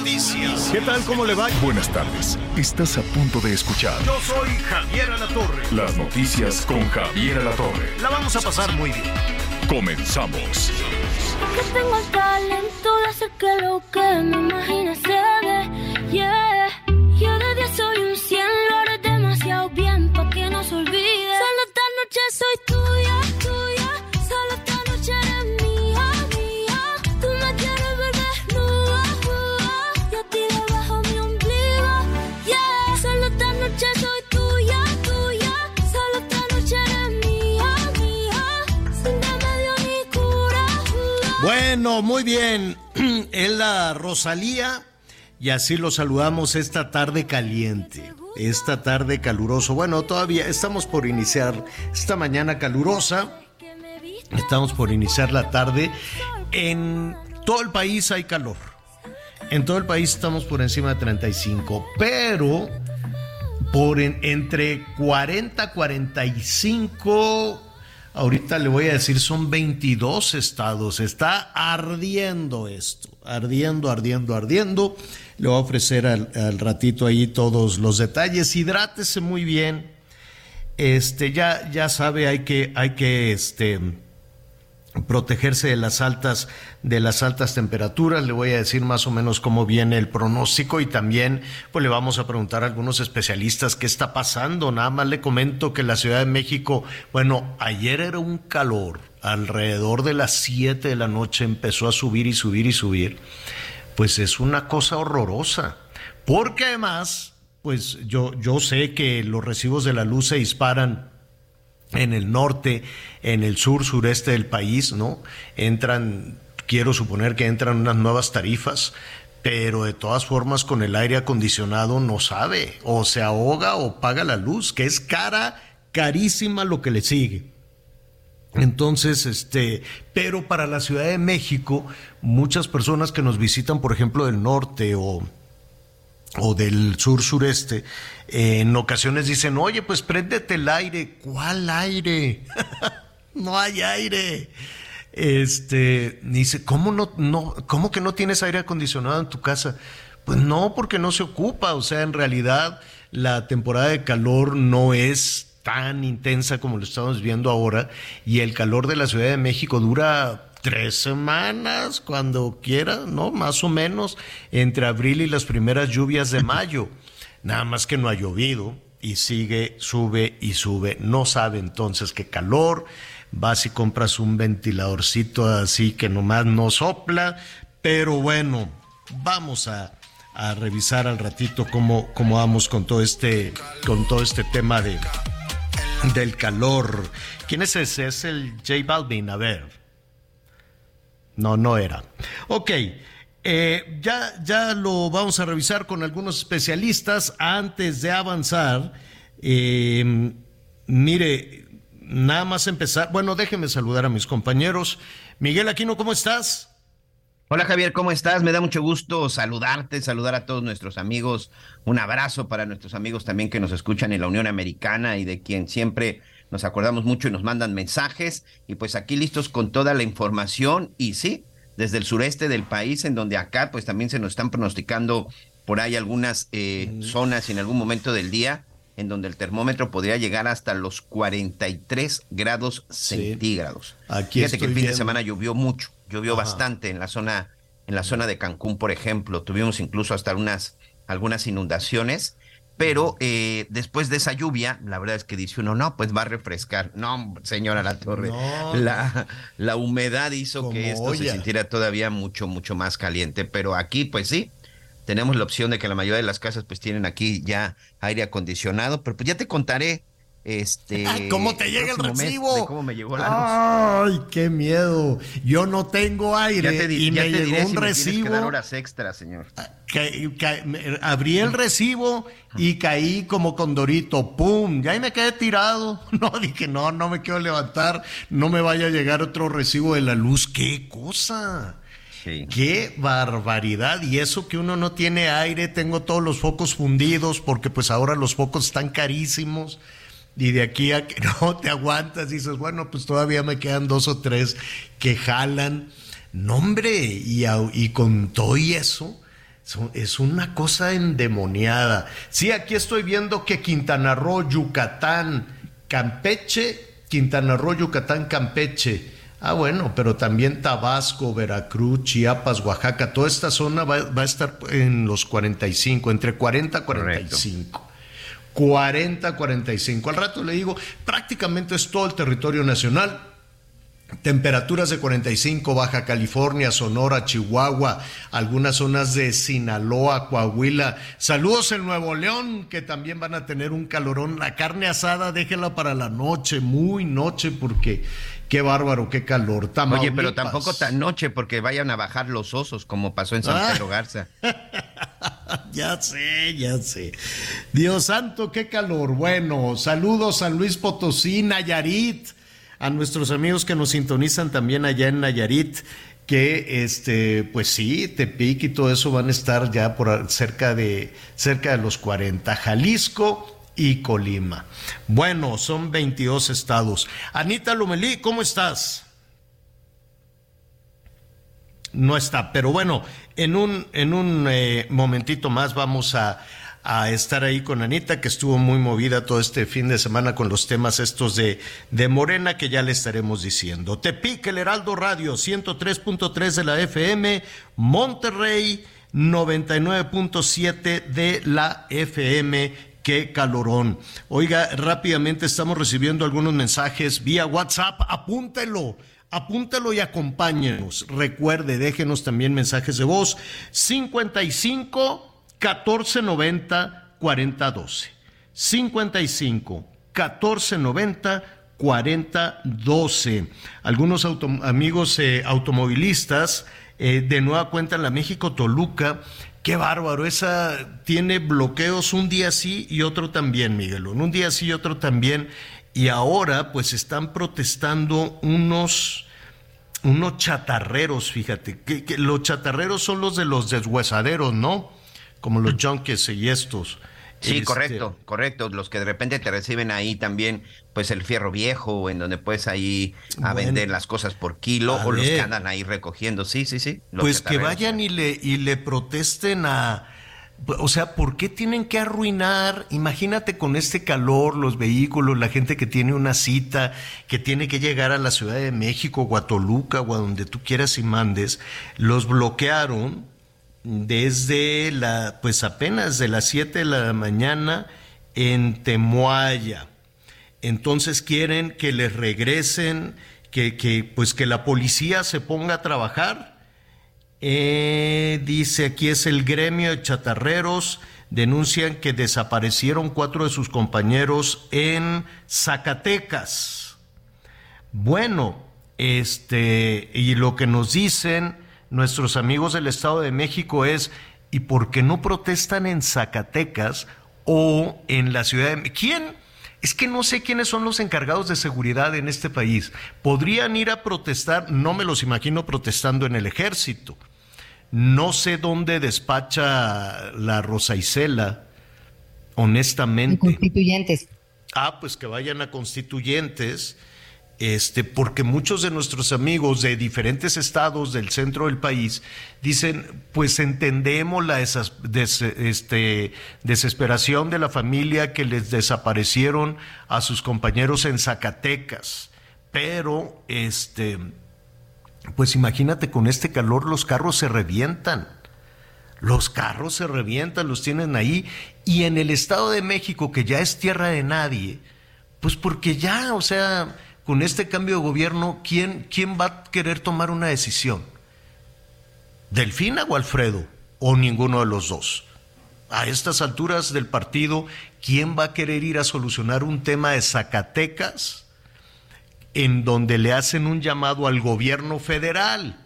noticias. ¿Qué tal? ¿Cómo le va? Buenas tardes. Estás a punto de escuchar Yo soy Javier Alatorre. las noticias con Javier Alatorre. La vamos a pasar muy bien. Comenzamos. Que tengo el talento de hacer que lo que me imagine se dé. Yeah. Yo de 10 soy un 100, lo haré demasiado bien pa' que no se olvide. Solo esta noche soy tuya. Bueno, muy bien. Es la Rosalía y así lo saludamos esta tarde caliente, esta tarde caluroso. Bueno, todavía estamos por iniciar esta mañana calurosa. Estamos por iniciar la tarde. En todo el país hay calor. En todo el país estamos por encima de 35, pero por en- entre 40 45 ahorita le voy a decir son 22 estados. Está ardiendo esto ardiendo ardiendo ardiendo. Le voy a ofrecer al, ratito ahí todos los detalles. Hidrátese muy bien. Este ya ya sabe hay que hay que este protegerse de las altas de las altas temperaturas. Le voy a decir más o menos cómo viene el pronóstico y también pues le vamos a preguntar a algunos especialistas qué está pasando. Nada más le comento que la Ciudad de México bueno ayer era un calor. Alrededor de las 7 de la noche empezó a subir y subir y subir. Pues es una cosa horrorosa. Porque además pues yo yo sé que los recibos de la luz se disparan en el norte, en el sur, sureste del país, ¿no? Entran, quiero suponer que entran unas nuevas tarifas, pero de todas formas con el aire acondicionado no sabe, o se ahoga o paga la luz, que es cara, carísima lo que le sigue. Entonces, este, pero para la Ciudad de México, muchas personas que nos visitan, por ejemplo, del norte o, o del sur sureste, eh, en ocasiones dicen, oye, pues préndete el aire. ¿Cuál aire? no hay aire. Este, dice, ¿cómo no, no, cómo que no tienes aire acondicionado en tu casa? Pues no, porque no se ocupa. O sea, en realidad la temporada de calor no es tan intensa como lo estamos viendo ahora y el calor de la Ciudad de México dura tres semanas, cuando quiera, ¿no? Más o menos, entre abril y las primeras lluvias de mayo. Nada más que no ha llovido y sigue, sube y sube. No sabe entonces qué calor. Vas y compras un ventiladorcito así que nomás no sopla. Pero bueno, vamos a, a revisar al ratito cómo, cómo vamos con todo este, con todo este tema de, del calor. ¿Quién es ese? Es el J Balvin, a ver. No, no era. Ok, eh, ya, ya lo vamos a revisar con algunos especialistas. Antes de avanzar, eh, mire, nada más empezar. Bueno, déjeme saludar a mis compañeros. Miguel Aquino, ¿cómo estás? Hola Javier, ¿cómo estás? Me da mucho gusto saludarte, saludar a todos nuestros amigos. Un abrazo para nuestros amigos también que nos escuchan en la Unión Americana y de quien siempre nos acordamos mucho y nos mandan mensajes. Y pues aquí listos con toda la información. Y sí, desde el sureste del país, en donde acá pues también se nos están pronosticando por ahí algunas eh, zonas y en algún momento del día en donde el termómetro podría llegar hasta los 43 grados centígrados. Aquí Fíjate que el fin de semana llovió mucho, llovió Ajá. bastante en la zona en la zona de Cancún, por ejemplo, tuvimos incluso hasta unas algunas inundaciones, pero eh, después de esa lluvia, la verdad es que dice uno, no, pues va a refrescar. No, señora La Torre, No. la, la humedad hizo Como que esto se sintiera todavía mucho, mucho más caliente, pero aquí, pues sí, tenemos la opción de que la mayoría de las casas pues tienen aquí ya aire acondicionado, pero pues ya te contaré Este, ¿Cómo te llega el recibo? ¿Cómo me llegó la luz? Ay, qué miedo. Yo no tengo aire ya te, y me llegó un recibo. que dar horas extras, señor. abrí el recibo y caí como condorito, pum, ya ahí me quedé tirado. No, dije, no, no me quiero levantar, no me vaya a llegar otro recibo de la luz. ¿Qué cosa? Qué barbaridad. Y eso que uno no tiene aire, tengo todos los focos fundidos porque pues ahora los focos están carísimos y de aquí a que no te aguantas, dices, bueno, pues todavía me quedan dos o tres que jalan. No, hombre, y, y con todo y eso, es una cosa endemoniada. Sí, aquí estoy viendo que Quintana Roo, Yucatán, Campeche, Quintana Roo, Yucatán, Campeche. Ah, bueno, pero también Tabasco, Veracruz, Chiapas, Oaxaca, toda esta zona va, va a estar en los 45, entre 40 y 45. 40-45. Al rato le digo, prácticamente es todo el territorio nacional. Temperaturas de 45, Baja California, Sonora, Chihuahua, algunas zonas de Sinaloa, Coahuila. Saludos en Nuevo León, que también van a tener un calorón. La carne asada, déjela para la noche, muy noche, porque qué bárbaro, qué calor. Oye, pero tampoco tan noche, porque vayan a bajar los osos, como pasó en San ah. Pedro Garza. ya sé, ya sé. Dios santo, qué calor. Bueno, saludos a Luis Potosí, Nayarit, a nuestros amigos que nos sintonizan también allá en Nayarit que este pues sí, Tepic y todo eso van a estar ya por cerca de cerca de los 40. Jalisco y Colima. Bueno, son 22 estados. Anita Lomelí, ¿cómo estás? no está. Pero bueno, en un, en un eh, momentito más vamos a, a, estar ahí con Anita, que estuvo muy movida todo este fin de semana con los temas estos de, de Morena, que ya le estaremos diciendo. Tepic, el Heraldo Radio, 103.3 de la FM, Monterrey, 99.7 de la FM. Qué calorón. Oiga, rápidamente estamos recibiendo algunos mensajes vía WhatsApp. Apúntelo Apúntalo y acompáñenos. Recuerde, déjenos también mensajes de voz 55 1490 4012. 55 1490 4012. Algunos amigos eh, automovilistas eh, de nueva cuenta en la México Toluca. Qué bárbaro, esa tiene bloqueos un día sí y otro también, Miguelón. Un día sí y otro también y ahora pues están protestando unos, unos chatarreros, fíjate, que, los chatarreros son los de los deshuesaderos, ¿no? Como los junkies y estos. Sí, este, correcto, correcto. Los que de repente te reciben ahí también, pues el fierro viejo, en donde puedes ahí a vender las cosas por kilo, o los que andan ahí recogiendo. Sí, sí, sí. Pues que vayan y le, y le protesten a, o sea, ¿por qué tienen que arruinar? Imagínate con este calor, los vehículos, la gente que tiene una cita, que tiene que llegar a la Ciudad de México, o a Toluca, o a donde tú quieras y mandes, los bloquearon desde la, pues apenas de las 7 de la mañana en Temuaya. Entonces quieren que les regresen, que, que, pues que la policía se ponga a trabajar eh, dice aquí es el gremio de chatarreros. Denuncian que desaparecieron cuatro de sus compañeros en Zacatecas. Bueno, este, y lo que nos dicen nuestros amigos del Estado de México es, ¿y por qué no protestan en Zacatecas o en la ciudad de ¿Quién? Es que no sé quiénes son los encargados de seguridad en este país. Podrían ir a protestar, no me los imagino protestando en el ejército, no sé dónde despacha la Rosa Isela, honestamente. Constituyentes. Ah, pues que vayan a constituyentes, este, porque muchos de nuestros amigos de diferentes estados del centro del país dicen, pues entendemos la este, desesperación de la familia que les desaparecieron a sus compañeros en Zacatecas, pero este pues imagínate con este calor los carros se revientan. Los carros se revientan, los tienen ahí. Y en el Estado de México, que ya es tierra de nadie, pues porque ya, o sea, con este cambio de gobierno, ¿quién, quién va a querer tomar una decisión? ¿Delfina o Alfredo? ¿O ninguno de los dos? a estas alturas del partido, ¿quién va a querer ir a solucionar un tema de Zacatecas en donde le hacen un llamado al gobierno federal?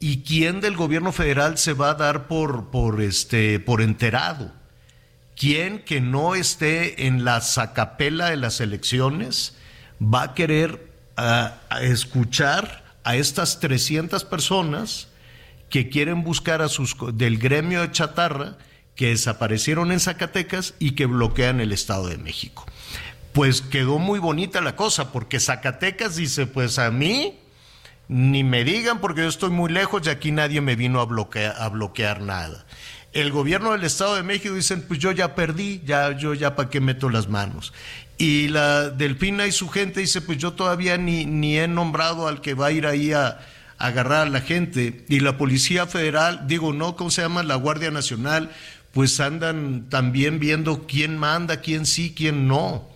¿Y quién del gobierno federal se va a dar por, por, este, por enterado? ¿Quién que no esté en la sacapela de las elecciones va a querer escuchar a estas 300 personas que quieren buscar a sus del gremio de chatarra que desaparecieron en Zacatecas y que bloquean el Estado de México. Pues quedó muy bonita la cosa, porque Zacatecas dice, pues a mí ni me digan porque yo estoy muy lejos y aquí nadie me vino a bloquear, a bloquear nada. El gobierno del Estado de México dicen, pues yo ya perdí, ya yo ya para qué meto las manos. Y la Delfina y su gente dice, pues yo todavía ni, ni he nombrado al que va a ir ahí a, agarrar a la gente. Y la Policía Federal, digo, no, ¿cómo se llama? La Guardia Nacional, pues andan también viendo quién manda, quién sí, quién no.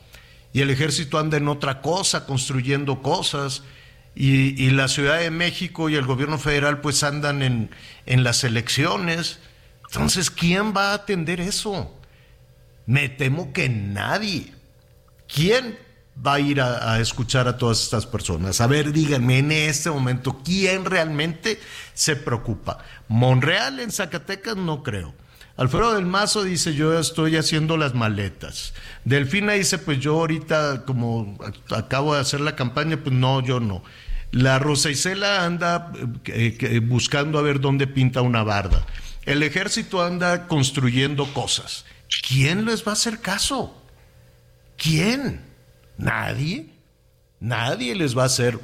Y el ejército anda en otra cosa, construyendo cosas. Y, y la Ciudad de México y el gobierno federal pues andan en, en las elecciones. Entonces, ¿quién va a atender eso? Me temo que nadie. ¿Quién va a ir a, escuchar a todas estas personas? A ver, díganme en este momento, ¿quién realmente se preocupa? Monreal en Zacatecas no creo. Alfredo del Mazo dice, yo estoy haciendo las maletas. Delfina dice, pues yo ahorita, como acabo de hacer la campaña, pues no, yo no. La Rosa Isela anda eh, buscando a ver dónde pinta una barda. El ejército anda construyendo cosas. ¿Quién les va a hacer caso? ¿Quién? Nadie. Nadie les va a hacer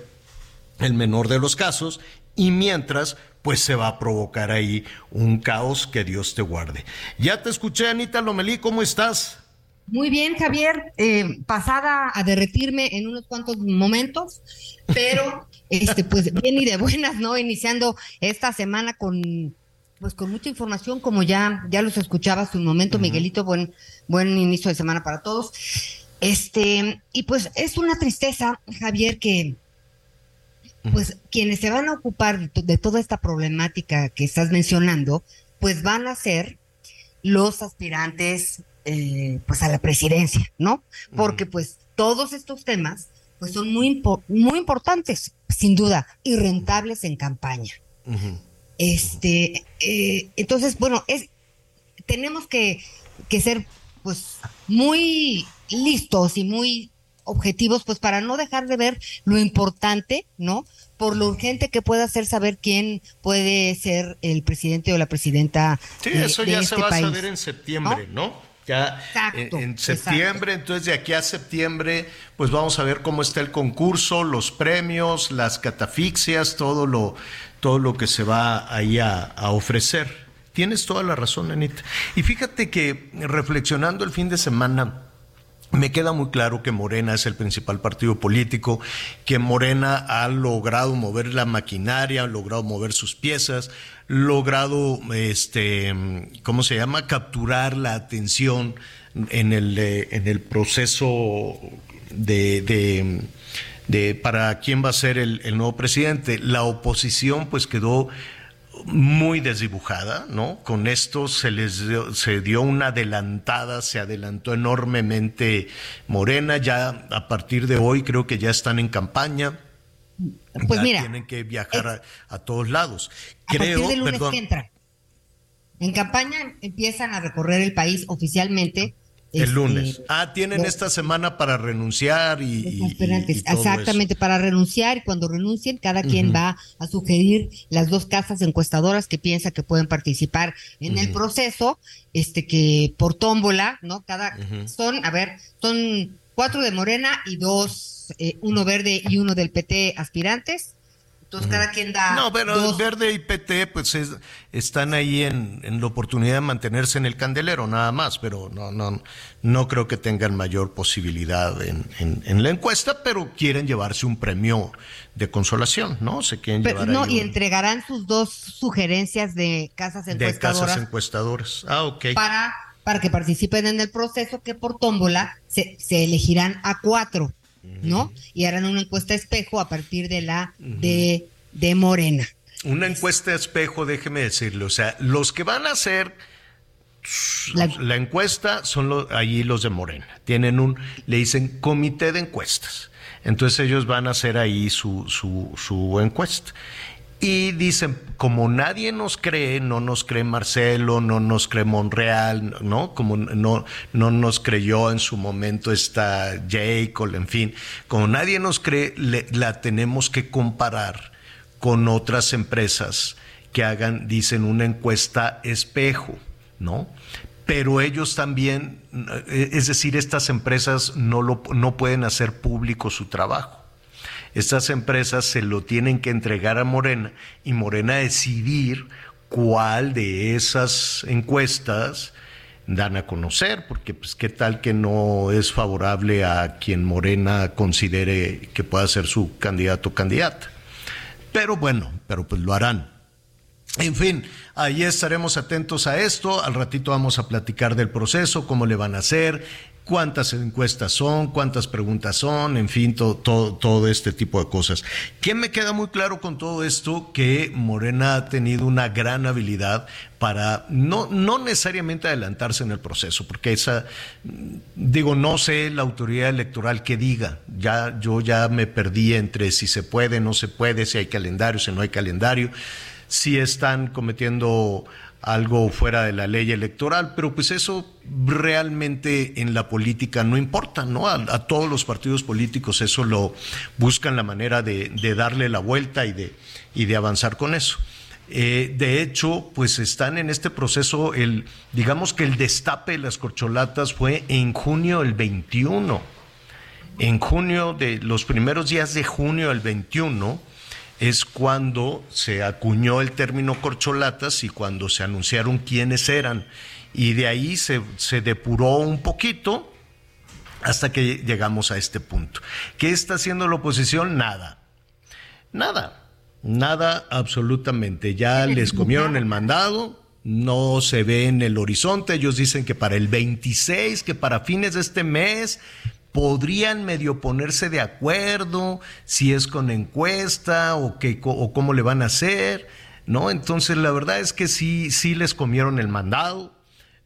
el menor de los casos. Y mientras, pues se va a provocar ahí un caos que Dios te guarde. Ya te escuché, Anita Lomelí, ¿cómo estás? Muy bien, Javier, eh, pasada a derretirme en unos cuantos momentos, pero este, pues bien y de buenas, ¿no? Iniciando esta semana con pues con mucha información, como ya, ya los escuchaba hace un momento, uh -huh. Miguelito, buen, buen inicio de semana para todos. Este, y pues es una tristeza, Javier, que pues quienes se van a ocupar de, de, toda esta problemática que estás mencionando, pues van a ser los aspirantes eh, pues a la presidencia, ¿no? Porque uh -huh. pues todos estos temas pues son muy, muy importantes, sin duda, y rentables en campaña. Uh -huh. Este, eh, entonces, bueno, es, tenemos que, que ser pues muy listos y muy objetivos, pues para no dejar de ver lo importante, ¿no? Por lo urgente que pueda ser saber quién puede ser el presidente o la presidenta. Sí, eso de, ya de se este va país, a saber en septiembre, ¿no? ¿no? Ya exacto, en, en, septiembre, exacto. entonces de aquí a septiembre, pues vamos a ver cómo está el concurso, los premios, las catafixias, todo lo, todo lo que se va ahí a, a ofrecer. Tienes toda la razón, Anita. Y fíjate que reflexionando el fin de semana, me queda muy claro que Morena es el principal partido político, que Morena ha logrado mover la maquinaria, ha logrado mover sus piezas, logrado, este, ¿cómo se llama?, capturar la atención en el, en el proceso de, de, de, para quién va a ser el, el nuevo presidente. La oposición, pues, quedó muy desdibujada, ¿no? Con esto se les dio, se dio una adelantada, se adelantó enormemente Morena, ya a partir de hoy creo que ya están en campaña. Pues ya mira, tienen que viajar a, a, todos lados. A creo, partir del lunes perdón, que entra. En campaña empiezan a recorrer el país oficialmente el este, lunes. Ah, tienen los, esta semana para renunciar y. y, y Exactamente, eso. para renunciar y cuando renuncien, cada quien uh -huh. va a sugerir las dos casas encuestadoras que piensa que pueden participar en uh -huh. el proceso, este que por tómbola, ¿no? Cada uh -huh. son, a ver, son cuatro de Morena y dos, eh, uno verde y uno del PT aspirantes. Entonces, cada quien da. No, pero dos... Verde y PT, pues es, están ahí en, en, la oportunidad de mantenerse en el candelero, nada más, pero no, no, no creo que tengan mayor posibilidad en, en, en la encuesta, pero quieren llevarse un premio de consolación, ¿no? Se quieren pero, llevar. No, y un... entregarán sus dos sugerencias de casas encuestadoras. De casas encuestadoras. Ah, ok. Para, para que participen en el proceso, que por tómbola se, se elegirán a cuatro. ¿No? Y harán una encuesta espejo a partir de la de, de Morena. Una encuesta espejo, déjeme decirle, o sea, los que van a ser la, encuesta son allí los de Morena. Tienen un, le dicen comité de encuestas. Entonces ellos van a hacer ahí su, su, su encuesta. Y dicen, como nadie nos cree, no nos cree Marcelo, no nos cree Monreal, ¿no? Como no, no nos creyó en su momento esta Jacob, en fin, como nadie nos cree, la tenemos que comparar con otras empresas que hagan, dicen, una encuesta espejo, ¿no? Pero ellos también, es decir, estas empresas no, lo, no pueden hacer público su trabajo estas empresas se lo tienen que entregar a Morena y Morena decidir cuál de esas encuestas dan a conocer, porque pues qué tal que no es favorable a quien Morena considere que pueda ser su candidato o candidata. Pero bueno, pero pues lo harán. En fin, ahí estaremos atentos a esto. Al ratito vamos a platicar del proceso, cómo le van a hacer, cuántas encuestas son, cuántas preguntas son, en fin, todo, todo, este tipo de cosas. ¿Qué me queda muy claro con todo esto? Que Morena ha tenido una gran habilidad para no, no necesariamente adelantarse en el proceso, porque esa, digo, no sé la autoridad electoral que diga, ya, yo ya me perdí entre si se puede, no se puede, si hay calendario, si no hay calendario, si están cometiendo algo fuera de la ley electoral, pero pues eso realmente en la política no importa, ¿no? A, todos los partidos políticos eso lo buscan la manera de, darle la vuelta y de, y de avanzar con eso. Eh, de hecho, pues están en este proceso, el, digamos que el destape de las corcholatas fue en junio del 21. En junio de los primeros días de junio del 21 es cuando se acuñó el término corcholatas y cuando se anunciaron quiénes eran. Y de ahí se, depuró un poquito hasta que llegamos a este punto. ¿Qué está haciendo la oposición? Nada. Nada. Nada absolutamente. Ya les comieron el mandado, no se ve en el horizonte. Ellos dicen que para el 26, que para fines de este mes, podrían medio ponerse de acuerdo si es con encuesta o, qué, o cómo le van a hacer, ¿no? Entonces la verdad es que sí, sí les comieron el mandado.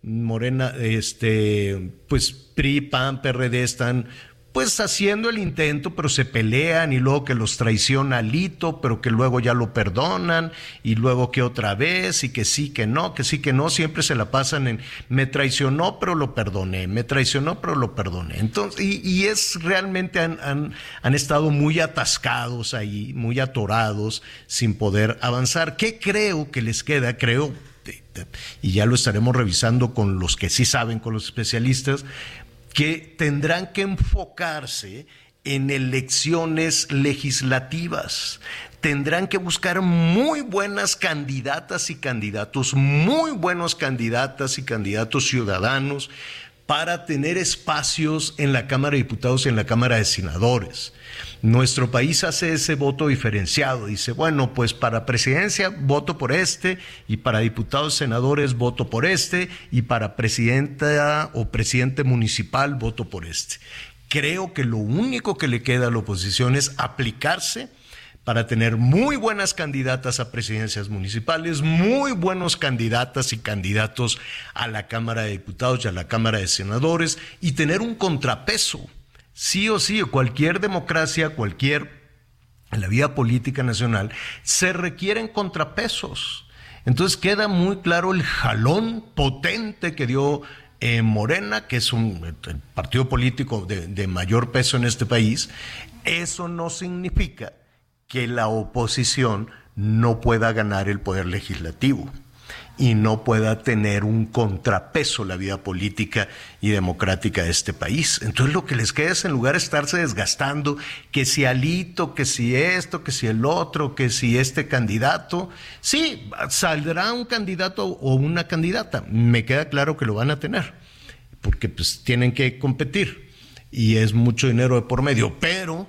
Morena, este, pues PRI, PAN, PRD están pues haciendo el intento, pero se pelean y luego que los traiciona Lito, pero que luego ya lo perdonan y luego que otra vez y que sí, que no, que sí, que no, siempre se la pasan en me traicionó, pero lo perdoné, me traicionó, pero lo perdoné. Entonces, y, es realmente han, han, han estado muy atascados ahí, muy atorados, sin poder avanzar. ¿Qué creo que les queda? Creo y ya lo estaremos revisando con los que sí saben, con los especialistas, que tendrán que enfocarse en elecciones legislativas. Tendrán que buscar muy buenas candidatas y candidatos, muy buenos candidatas y candidatos ciudadanos para tener espacios en la Cámara de Diputados y en la Cámara de Senadores. Nuestro país hace ese voto diferenciado. Dice, bueno, pues para presidencia voto por este y para diputados senadores voto por este y para presidenta o presidente municipal voto por este. Creo que lo único que le queda a la oposición es aplicarse para tener muy buenas candidatas a presidencias municipales, muy buenos candidatas y candidatos a la Cámara de Diputados y a la Cámara de Senadores y tener un contrapeso sí o sí, cualquier democracia, cualquier, en la vida política nacional, se requieren contrapesos. Entonces queda muy claro el jalón potente que dio eh, Morena, que es un partido político de mayor peso en este país. Eso no significa que la oposición no pueda ganar el poder legislativo y no pueda tener un contrapeso la vida política y democrática de este país. Entonces lo que les queda es en lugar de estarse desgastando, que si Alito, que si esto, que si el otro, que si este candidato, sí, saldrá un candidato o una candidata, me queda claro que lo van a tener, porque pues tienen que competir y es mucho dinero de por medio, pero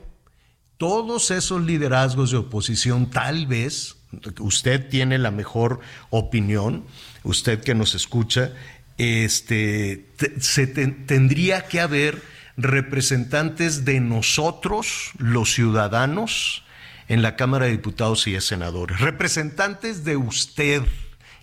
todos esos liderazgos de oposición tal vez usted tiene la mejor opinión, usted que nos escucha, este, se tendría que haber representantes de nosotros, los ciudadanos, en la Cámara de Diputados y de Senadores, representantes de usted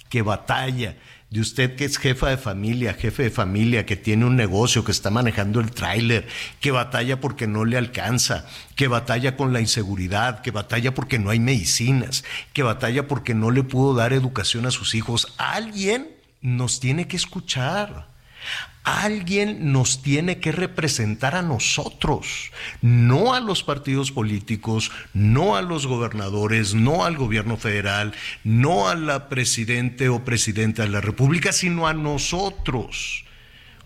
que batalla, de usted que es jefa de familia, jefe de familia, que tiene un negocio, que está manejando el tráiler, que batalla porque no le alcanza, que batalla con la inseguridad, que batalla porque no hay medicinas, que batalla porque no le pudo dar educación a sus hijos. Alguien nos tiene que escuchar. Alguien nos tiene que representar a nosotros, no a los partidos políticos, no a los gobernadores, no al gobierno federal, no a la presidente o presidenta de la República, sino a nosotros.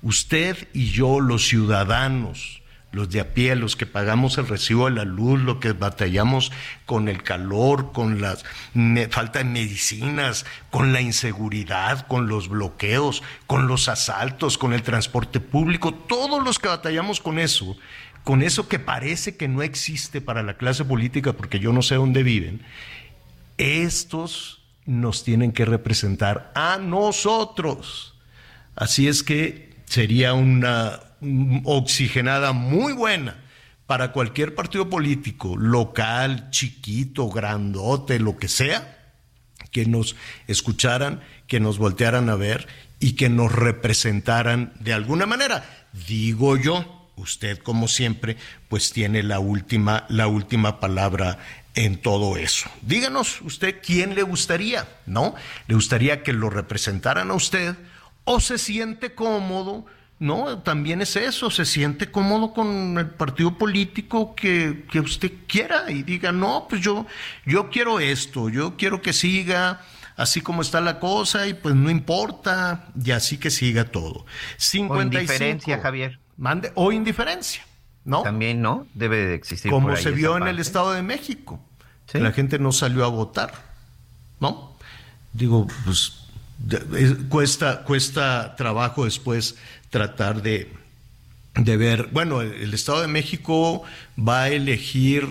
Usted y yo, los ciudadanos los de a pie, los que pagamos el recibo de la luz, los que batallamos con el calor, con la falta de medicinas, con la inseguridad, con los bloqueos, con los asaltos, con el transporte público, todos los que batallamos con eso, con eso que parece que no existe para la clase política porque yo no sé dónde viven, estos nos tienen que representar a nosotros. Así es que sería una oxigenada muy buena para cualquier partido político, local, chiquito, grandote, lo que sea, que nos escucharan, que nos voltearan a ver y que nos representaran de alguna manera. Digo yo, usted como siempre, pues tiene la última, la última palabra en todo eso. Díganos usted quién le gustaría, ¿no? ¿Le gustaría que lo representaran a usted o se siente cómodo? No, también es eso, se siente cómodo con el partido político que, usted quiera y diga, no, pues yo, yo quiero esto, yo quiero que siga así como está la cosa y pues no importa, y así que siga todo. 55, o indiferencia, Javier. Mande, o indiferencia, ¿no? También, ¿no? Debe de existir. Como se vio en el Estado de México, la gente no salió a votar, ¿no? Digo, pues cuesta, cuesta trabajo después tratar de, de ver, bueno, el Estado de México va a elegir,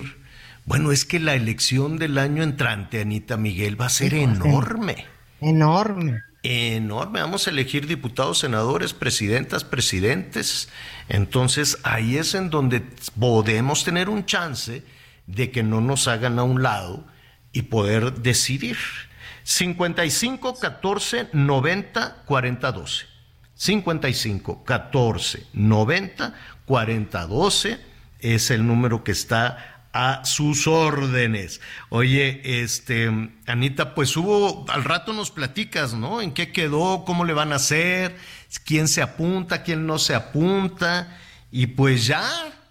bueno, es que la elección del año entrante, Anita Miguel, va a ser enorme. Enorme. Enorme. Vamos a elegir diputados, senadores, presidentas, presidentes. Entonces ahí es en donde podemos tener un chance de que no nos hagan a un lado y poder decidir. 55 14 90 40 12. 55 14 90 40 12 es el número que está a sus órdenes. Oye, este, Anita, pues hubo, al rato nos platicas, ¿no? ¿En qué quedó? ¿Cómo le van a hacer? ¿Quién se apunta? ¿Quién no se apunta? Y pues ya,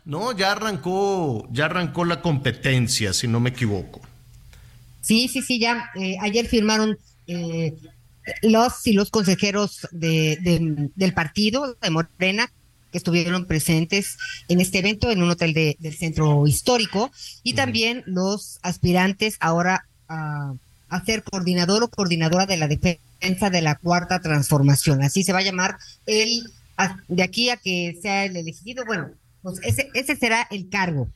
¿no? Ya arrancó, ya arrancó la competencia, si no me equivoco. Sí, sí, sí, ya eh, ayer firmaron eh, los y los consejeros de, del partido de Morena que estuvieron presentes en este evento en un hotel del centro histórico y también los aspirantes ahora a, ser coordinador o coordinadora de la defensa de la cuarta transformación. Así se va a llamar el de aquí a que sea el elegido. Bueno, pues ese, ese será el cargo.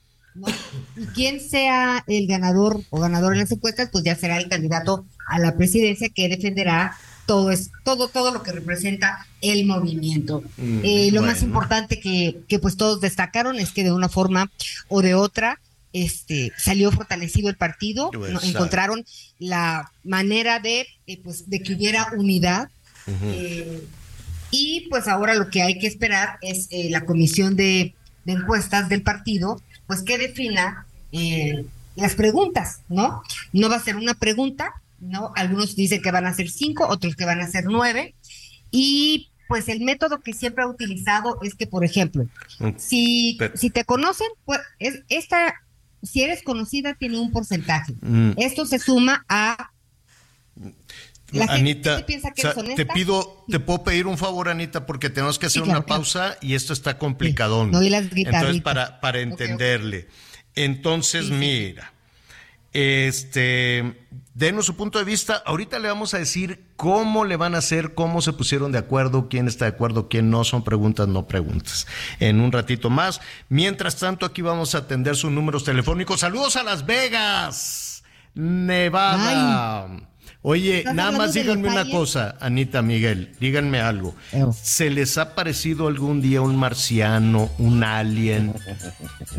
Y quien sea el ganador o ganador en las encuestas, pues ya será el candidato a la presidencia que defenderá todo es todo todo lo que representa el movimiento. Mm, eh, lo más importante que, que pues todos destacaron es que de una forma o de otra este salió fortalecido el partido, encontraron la manera de eh, pues de que hubiera unidad. Eh, y pues ahora lo que hay que esperar es la comisión de, de encuestas del partido pues que defina eh, las preguntas, ¿no? No va a ser una pregunta, ¿no? Algunos dicen que van a ser cinco, otros que van a ser nueve. Y pues el método que siempre ha utilizado es que, por ejemplo, mm. si, si te conocen, pues es, esta, si eres conocida, tiene un porcentaje. Mm. Esto se suma a Anita, te pido, te puedo pedir un favor, Anita, porque tenemos que hacer una pausa y esto está complicadón. No, las Entonces, para, para entenderle. Entonces, mira, este, denos su punto de vista. Ahorita le vamos a decir cómo le van a hacer, cómo se pusieron de acuerdo, quién está de acuerdo, quién no. Son preguntas, no preguntas. En un ratito más. Mientras tanto, aquí vamos a atender sus números telefónicos. Saludos a Las Vegas, Nevada. Oye, ¿Estás nada más díganme una cosa, Anita Miguel, díganme algo. Eh. ¿Se les ha parecido algún día un marciano, un alien?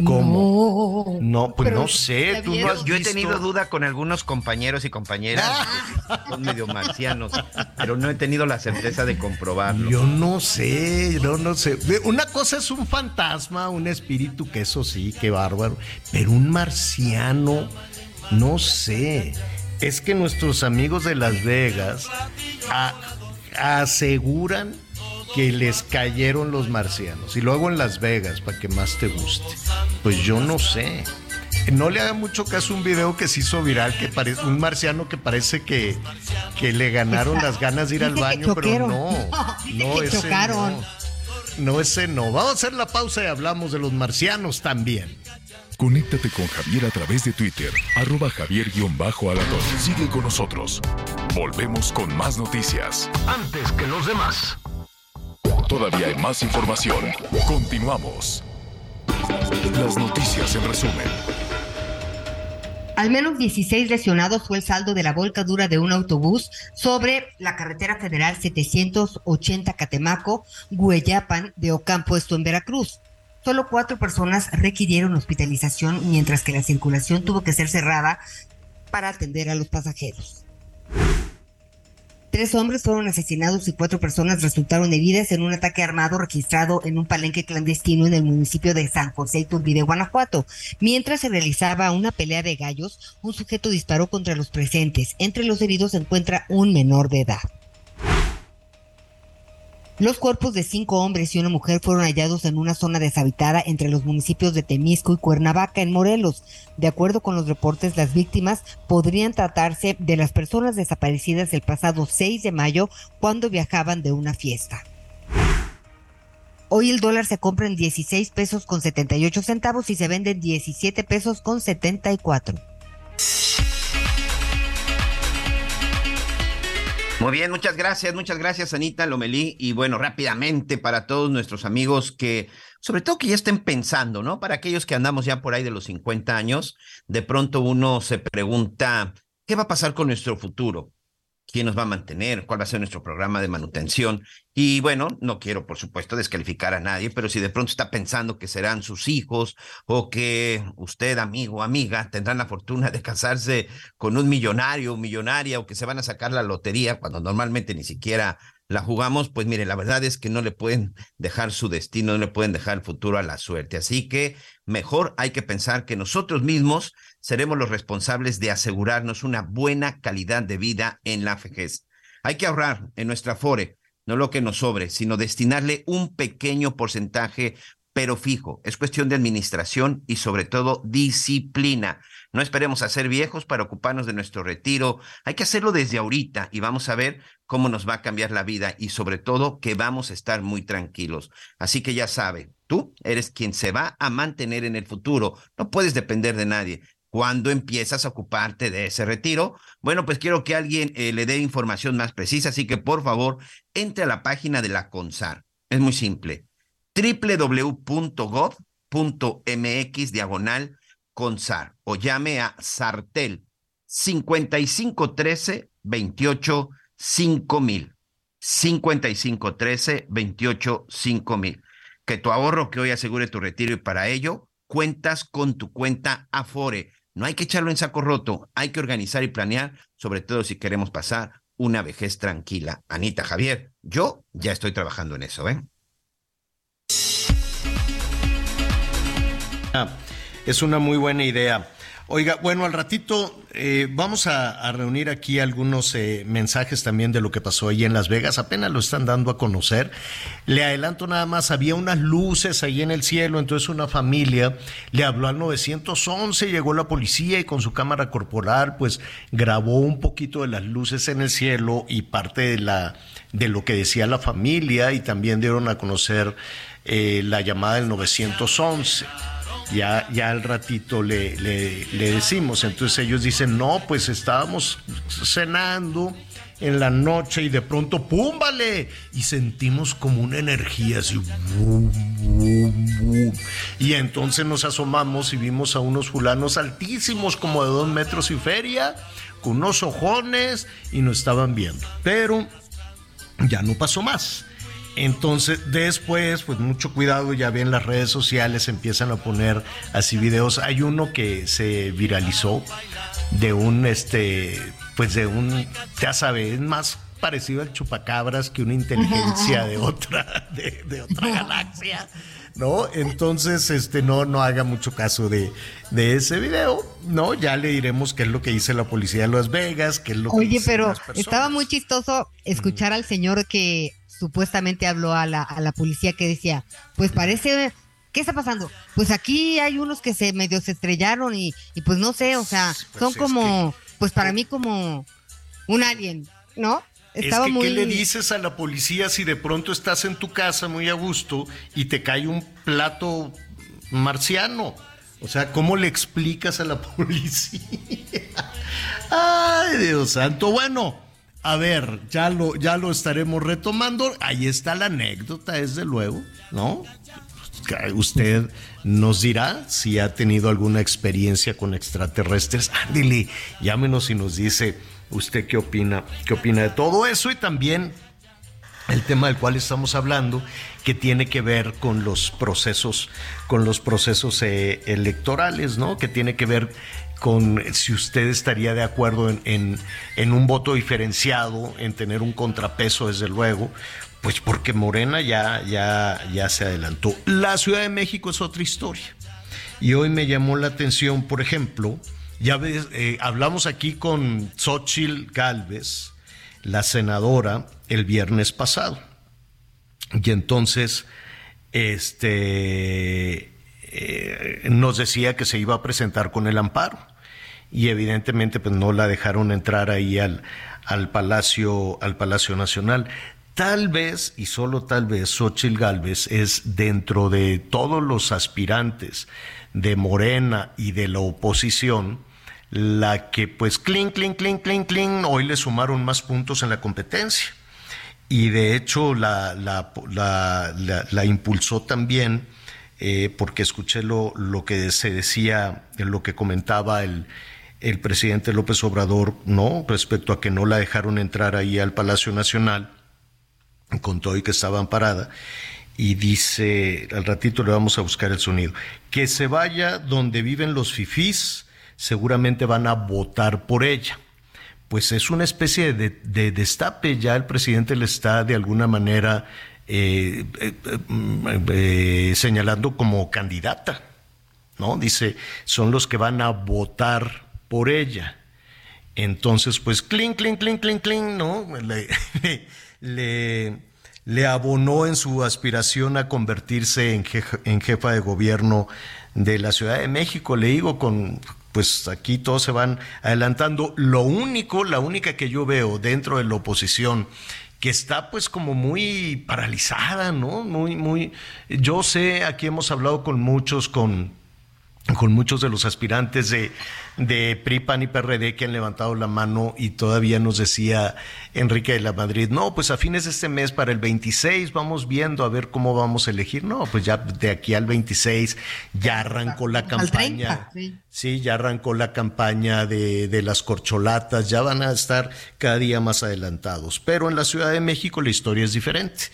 ¿Cómo? No, pues Pero no sé. ¿tú no has Yo he visto? tenido duda con algunos compañeros y compañeras que son medio marcianos, pero no he tenido la certeza de comprobarlo. Yo no sé, yo no sé. Una cosa es un fantasma, un espíritu, que eso sí, qué bárbaro. Pero un marciano, no sé. Es que nuestros amigos de Las Vegas a- aseguran que les cayeron los marcianos. Y luego en Las Vegas, para que más te guste. Pues yo no sé. No le haga mucho caso un video que se hizo viral, que parece un marciano que parece que, que le ganaron las ganas de ir al baño, pero no. No, ese chocaron. no. No, ese no. Vamos a hacer la pausa y hablamos de los marcianos también. Conéctate con Javier a través de Twitter, arroba javier-alatón. Sigue con nosotros. Volvemos con más noticias. Antes que los demás. Todavía hay más información. Continuamos. Las noticias en resumen. Al menos 16 lesionados fue el saldo de la volcadura de un autobús sobre la carretera federal 780 Catemaco, Gueyapan de Ocampo, esto en Veracruz. Solo cuatro personas requirieron hospitalización, mientras que la circulación tuvo que ser cerrada para atender a los pasajeros. Tres hombres fueron asesinados y cuatro personas resultaron heridas en un ataque armado registrado en un palenque clandestino en el municipio de San José Iturbide, Guanajuato. Mientras se realizaba una pelea de gallos, un sujeto disparó contra los presentes. Entre los heridos se encuentra un menor de edad. Los cuerpos de cinco hombres y una mujer fueron hallados en una zona deshabitada entre los municipios de Temisco y Cuernavaca, en Morelos. De acuerdo con los reportes, las víctimas podrían tratarse de las personas desaparecidas el pasado 6 de mayo cuando viajaban de una fiesta. Hoy el dólar se compra en 16 pesos con 78 centavos y se vende en 17 pesos con 74. Muy bien, muchas gracias, muchas gracias Anita Lomelí. Y bueno, rápidamente para todos nuestros amigos que, sobre todo que ya estén pensando, ¿no? Para aquellos que andamos ya por ahí de los 50 años, de pronto uno se pregunta, ¿qué va a pasar con nuestro futuro? ¿Quién nos va a mantener? ¿Cuál va a ser nuestro programa de manutención? Y bueno, no quiero, por supuesto, descalificar a nadie, pero si de pronto está pensando que serán sus hijos o que usted, amigo amiga, tendrán la fortuna de casarse con un millonario o millonaria o que se van a sacar la lotería cuando normalmente ni siquiera la jugamos, pues mire, la verdad es que no le pueden dejar su destino, no le pueden dejar el futuro a la suerte. Así que mejor hay que pensar que nosotros mismos seremos los responsables de asegurarnos una buena calidad de vida en la vejez. Hay que ahorrar en nuestra Afore, no lo que nos sobre, sino destinarle un pequeño porcentaje, pero fijo. Es cuestión de administración y sobre todo disciplina. No esperemos a ser viejos para ocuparnos de nuestro retiro. Hay que hacerlo desde ahorita y vamos a ver cómo nos va a cambiar la vida y sobre todo que vamos a estar muy tranquilos. Así que ya sabe, tú eres quien se va a mantener en el futuro. No puedes depender de nadie. ¿Cuándo empiezas a ocuparte de ese retiro? Bueno, pues quiero que alguien eh, le dé información más precisa, así que por favor, entre a la página de la CONSAR. Es muy simple. www.gov.mx diagonal CONSAR o llame a Sartel 5513 28 5000. 5513 28 5000. Que tu ahorro que hoy asegure tu retiro y para ello cuentas con tu cuenta Afore. No hay que echarlo en saco roto, hay que organizar y planear, sobre todo si queremos pasar una vejez tranquila. Anita Javier, yo ya estoy trabajando en eso, ¿eh? Ah, Es una muy buena idea. Oiga, bueno, al ratito eh, vamos a, a reunir aquí algunos eh, mensajes también de lo que pasó ahí en Las Vegas. Apenas lo están dando a conocer. Le adelanto nada más, había unas luces ahí en el cielo, entonces una familia le habló al 911, llegó la policía y con su cámara corporal pues grabó un poquito de las luces en el cielo y parte de, la, de lo que decía la familia y también dieron a conocer eh, la llamada del 911 ya, ya al ratito le, le, decimos. Entonces ellos dicen, no, pues estábamos cenando en la noche y de pronto, ¡pum! vale! Y sentimos como una energía así, boom, boom, boom. Y entonces nos asomamos y vimos a unos fulanos altísimos, como de dos metros y feria, con unos ojones y nos estaban viendo. Pero ya no pasó más. Entonces, después, pues mucho cuidado, ya ven las redes sociales empiezan a poner así videos. Hay uno que se viralizó de un, este, pues de un, ya sabes, más parecido al chupacabras que una inteligencia de otra, de, otra galaxia. ¿no? Entonces, este, no, no haga mucho caso de, de, ese video, ¿no? Ya le diremos qué es lo que dice la policía de Las Vegas, qué es lo Oye, que pero estaba muy chistoso escuchar al señor que supuestamente habló a la, a la policía que decía, pues parece, ¿qué está pasando? Pues aquí hay unos que se medio se estrellaron y, y pues no sé, o sea, pues son como, pues para mí como un alien, ¿no? Estaba es que, ¿qué le dices a la policía si de pronto estás en tu casa muy a gusto y te cae un plato marciano? O sea, ¿cómo le explicas a la policía? Ay, Dios santo. Bueno, a ver, ya lo, ya lo estaremos retomando. Ahí está la anécdota, desde luego, ¿no? Usted nos dirá si ha tenido alguna experiencia con extraterrestres. Ándele, llámenos y nos dice usted qué opina, qué opina de todo eso y también el tema del cual estamos hablando, que tiene que ver con los procesos, con los procesos eh, electorales, ¿no? Que tiene que ver con si usted estaría de acuerdo en, en, un voto diferenciado, en tener un contrapeso, desde luego, pues porque Morena ya, ya, ya se adelantó. La Ciudad de México es otra historia. Y hoy me llamó la atención, por ejemplo, ya eh, hablamos aquí con Xochil Galvez, la senadora, el viernes pasado. Y entonces, este, eh, nos decía que se iba a presentar con el amparo. Y evidentemente, pues no la dejaron entrar ahí al, al Palacio, al Palacio Nacional. Tal vez, y solo tal vez, Xochil Gálvez es dentro de todos los aspirantes de Morena y de la oposición, la que pues clink, clink, clink, clink, clink, hoy le sumaron más puntos en la competencia. Y de hecho la, la, la, impulsó también, eh, porque escuché lo, lo que se decía, lo que comentaba el, el presidente López Obrador, ¿no? Respecto a que no la dejaron entrar ahí al Palacio Nacional, con todo y que estaba amparada y dice, al ratito le vamos a buscar el sonido, que se vaya donde viven los fifís, seguramente van a votar por ella. Pues es una especie de, destape, ya el presidente le está de alguna manera eh, eh, eh, señalando como candidata, ¿no? Dice, son los que van a votar por ella. Entonces, pues, clink, clink, clink, clink, clink, ¿no? le le abonó en su aspiración a convertirse en jefa, en jefa de gobierno de la Ciudad de México. Le digo con pues aquí todos se van adelantando. Lo único, la única que yo veo dentro de la oposición que está pues como muy paralizada, ¿no? Muy, muy, yo sé, aquí hemos hablado con muchos, con con muchos de los aspirantes de, de PRI, PAN y PRD que han levantado la mano y todavía nos decía Enrique de la Madrid, no, pues a fines de este mes para el 26 vamos viendo a ver cómo vamos a elegir. No, pues ya de aquí al 26 ya arrancó la campaña. sí. ya arrancó la campaña de, de las corcholatas, ya van a estar cada día más adelantados. Pero en la Ciudad de México la historia es diferente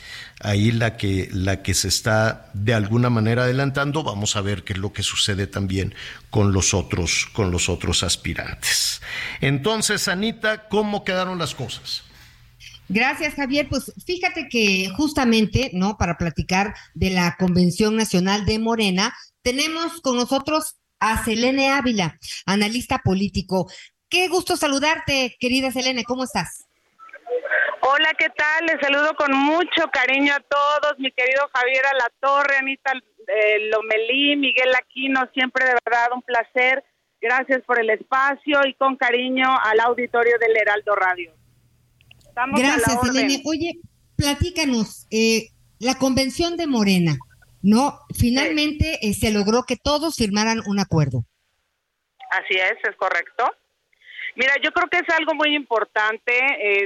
ahí la que, la que se está de alguna manera adelantando. Vamos a ver qué es lo que sucede también con los otros, con los otros aspirantes. Entonces, Anita, ¿cómo quedaron las cosas? Gracias, Javier. Pues fíjate que justamente, ¿no? Para platicar de la Convención Nacional de Morena, tenemos con nosotros a Selene Ávila, analista político. Qué gusto saludarte, querida Selene, ¿cómo estás? Hola, ¿qué tal? Les saludo con mucho cariño a todos, mi querido Javier La Torre, Anita eh, Lomelí, Miguel Aquino, siempre de verdad un placer. Gracias por el espacio y con cariño al auditorio del Heraldo Radio. Gracias, Elena. Oye, platícanos, eh, la convención de Morena, ¿no? Finalmente eh, se logró que todos firmaran un acuerdo. Así es, es correcto. Mira, yo creo que es algo muy importante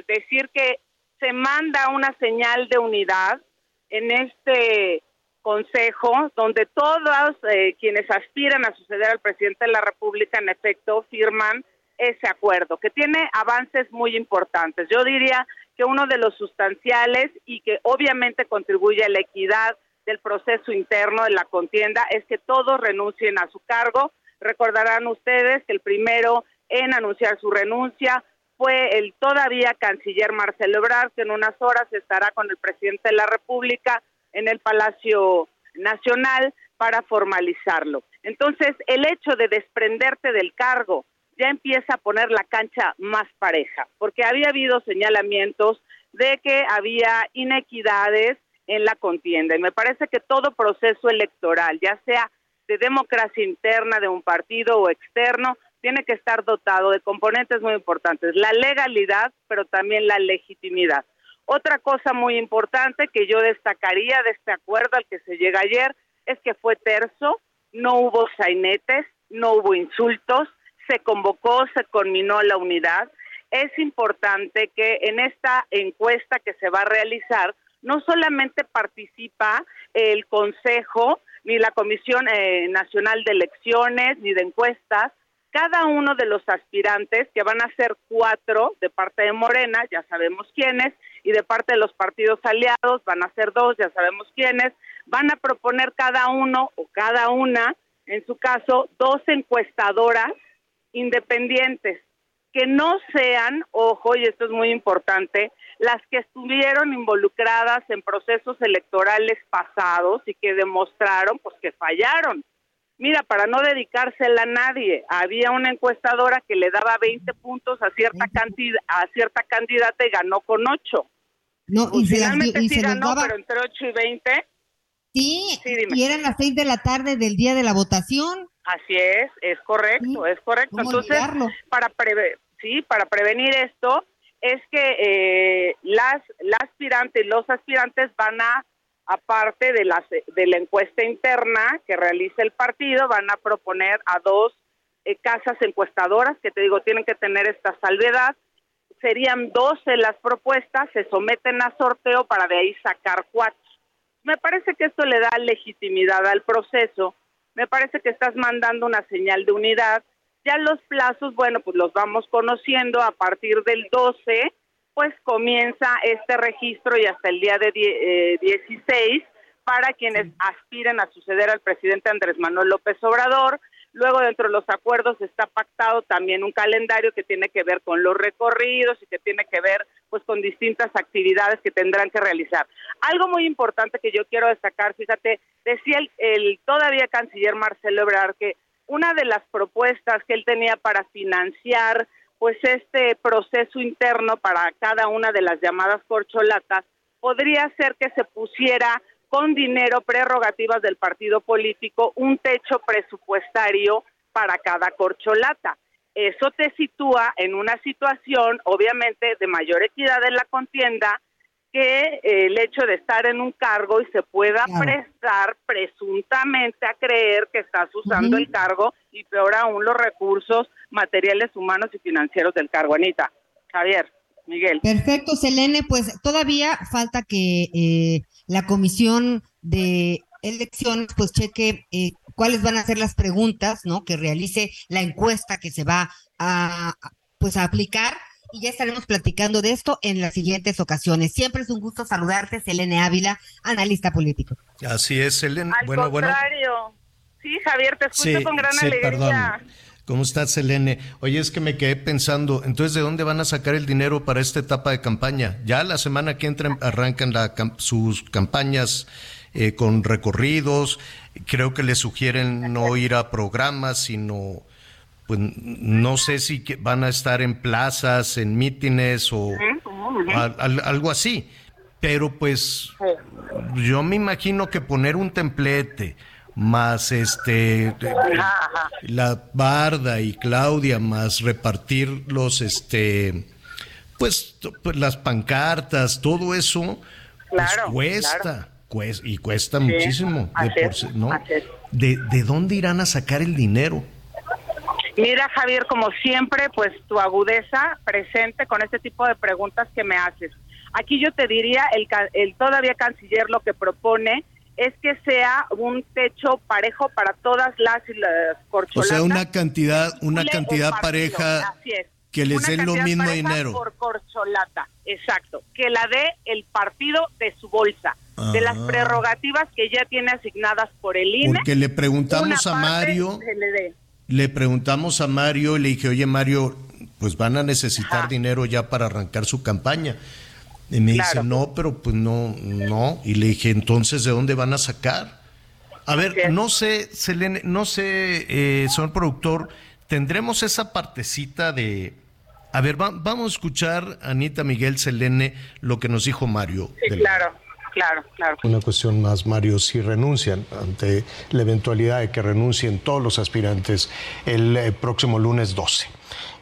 decir que se manda una señal de unidad en este consejo donde todos eh, quienes aspiran a suceder al presidente de la República en efecto firman ese acuerdo, que tiene avances muy importantes. Yo diría que uno de los sustanciales y que obviamente contribuye a la equidad del proceso interno de la contienda es que todos renuncien a su cargo. Recordarán ustedes que el primero en anunciar su renuncia fue el todavía canciller Marcelo Ebrard, que en unas horas estará con el presidente de la República en el Palacio Nacional para formalizarlo. Entonces, el hecho de desprenderte del cargo ya empieza a poner la cancha más pareja, porque había habido señalamientos de que había inequidades en la contienda. Y me parece que todo proceso electoral, ya sea de democracia interna de un partido o externo, tiene que estar dotado de componentes muy importantes, la legalidad, pero también la legitimidad. Otra cosa muy importante que yo destacaría de este acuerdo al que se llega ayer es que fue terzo, no hubo sainetes, no hubo insultos, se convocó, se conminó la unidad. Es importante que en esta encuesta que se va a realizar no solamente participa el Consejo ni la Comisión eh, Nacional de Elecciones ni de encuestas, cada uno de los aspirantes, que van a ser cuatro de parte de Morena, ya sabemos quiénes, y de parte de los partidos aliados van a ser dos, ya sabemos quiénes, van a proponer cada uno o cada una, en su caso, dos encuestadoras independientes, que no sean, ojo, y esto es muy importante, las que estuvieron involucradas en procesos electorales pasados y que demostraron pues que fallaron Mira, para no dedicársela a nadie, había una encuestadora que le daba 20 puntos a cierta cantidad, a cierta candidata y ganó con 8. No, y, finalmente sí ganó, pero entre 8 y 20. Sí, y eran las 6 de la tarde del día de la votación. Así es, es correcto, es correcto. Entonces, para sí, para prevenir esto es que eh, las, las aspirantes, los aspirantes van a aparte de, la de la encuesta interna que realiza el partido, van a proponer a dos eh, casas encuestadoras que te digo tienen que tener esta salvedad. Serían 12 las propuestas, se someten a sorteo para de ahí sacar cuatro. Me parece que esto le da legitimidad al proceso, me parece que estás mandando una señal de unidad. Ya los plazos, bueno, pues los vamos conociendo a partir del 12 pues comienza este registro y hasta el día de 16 eh, para quienes aspiren a suceder al presidente Andrés Manuel López Obrador. Luego dentro de los acuerdos está pactado también un calendario que tiene que ver con los recorridos y que tiene que ver pues con distintas actividades que tendrán que realizar. Algo muy importante que yo quiero destacar, fíjate, decía el, el todavía canciller Marcelo Ebrard que una de las propuestas que él tenía para financiar pues este proceso interno para cada una de las llamadas corcholatas podría ser que se pusiera con dinero prerrogativas del partido político un techo presupuestario para cada corcholata. Eso te sitúa en una situación, obviamente, de mayor equidad en la contienda, que el hecho de estar en un cargo y se pueda prestar presuntamente a creer que estás usando el cargo y peor aún los recursos materiales, humanos y financieros del cargo. Anita, Javier, Miguel. Perfecto, Selene, pues todavía falta que eh, la comisión de elecciones pues cheque eh, cuáles van a ser las preguntas, ¿no? Que realice la encuesta que se va a pues a aplicar y ya estaremos platicando de esto en las siguientes ocasiones. Siempre es un gusto saludarte, Selene Ávila, analista político. Así es, Selene. Al bueno, contrario. Sí, Javier, te escucho con gran sí, alegría. Perdón. ¿Cómo estás, Selene? Oye, es que me quedé pensando, entonces, ¿de dónde van a sacar el dinero para esta etapa de campaña? Ya la semana que entra arrancan la, sus campañas eh, con recorridos, creo que le sugieren no ir a programas, sino pues no sé si van a estar en plazas, en mítines o algo así. Pero pues yo me imagino que poner un templete más este la Barda y Claudia más repartir los este pues, pues las pancartas, todo eso pues, cuesta, y cuesta muchísimo de, ¿De dónde irán a sacar el dinero? Mira, Javier, como siempre, pues tu agudeza presente con este tipo de preguntas que me haces. Aquí yo te diría, el, el todavía canciller lo que propone es que sea un techo parejo para todas las, las O corcholatas. sea, una cantidad, una cantidad partido, pareja es. que les den lo mismo dinero. Por corcholata, exacto. Que la dé el partido de su bolsa, de las Ah. prerrogativas que ya tiene asignadas por el INE. Porque le preguntamos a Mario, le preguntamos a Mario y le dije, oye Mario, pues van a necesitar Ajá. dinero ya para arrancar su campaña. Y me dice, no, pero pues no, no. Y le dije, entonces, ¿de dónde van a sacar? A ver, no sé, Selene, no sé, eh, señor productor, tendremos esa partecita de... A ver, va- vamos a escuchar, Anita Miguel Selene, lo que nos dijo Mario. Sí, del- claro, claro, claro. Una cuestión más, Mario, si renuncian ante la eventualidad de que renuncien todos los aspirantes el eh, próximo lunes 12,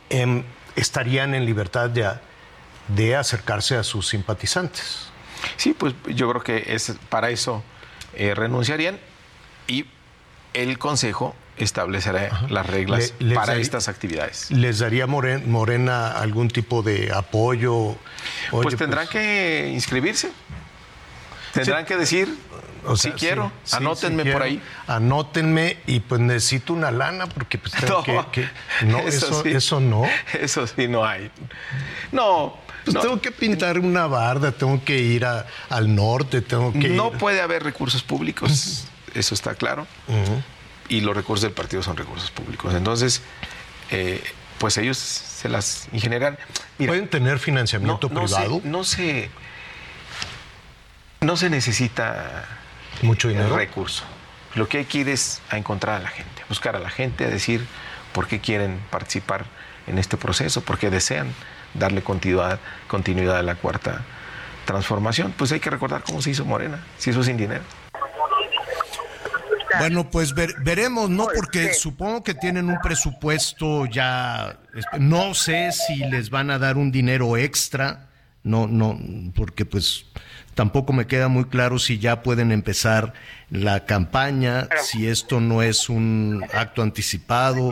em, estarían en libertad ya de acercarse a sus simpatizantes. Sí, pues yo creo que es para eso eh, renunciarían y el Consejo establecerá las reglas Le- les para daría- estas actividades. ¿Les daría Moren- Morena algún tipo de apoyo? Oye, pues tendrán que inscribirse. Tendrán que decir, o sea, quiero, sí, anótenme sí por quiero. ahí. Anótenme y pues necesito una lana porque pues tengo No, que, que- no, eso, sí. eso no. Eso sí no hay. No, Pues no, tengo que pintar una barda, tengo que ir a- al norte, tengo que no ir- puede haber recursos públicos, eso está claro. Y los recursos del partido son recursos públicos. Entonces, eh, pues ellos se las ingeniarán. Mira, ¿Pueden tener financiamiento no, privado? no se, no se necesita Mucho dinero. recurso. Lo que hay que ir es a encontrar a la gente, buscar a la gente, a decir por qué quieren participar en este proceso, por qué desean darle continuidad, continuidad a la cuarta transformación. Pues hay que recordar cómo se hizo Morena, se hizo sin dinero. Bueno, pues ver- veremos, ¿no? Pues, Porque supongo que tienen un presupuesto ya. No sé si les van a dar un dinero extra. No, no, porque pues tampoco me queda muy claro si ya pueden empezar la campaña, si esto no es un acto anticipado.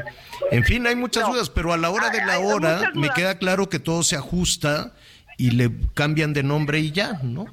En fin, hay muchas No. dudas, pero a la hora de la Hay hora me queda claro que todo se ajusta y le cambian de nombre y ya, ¿no?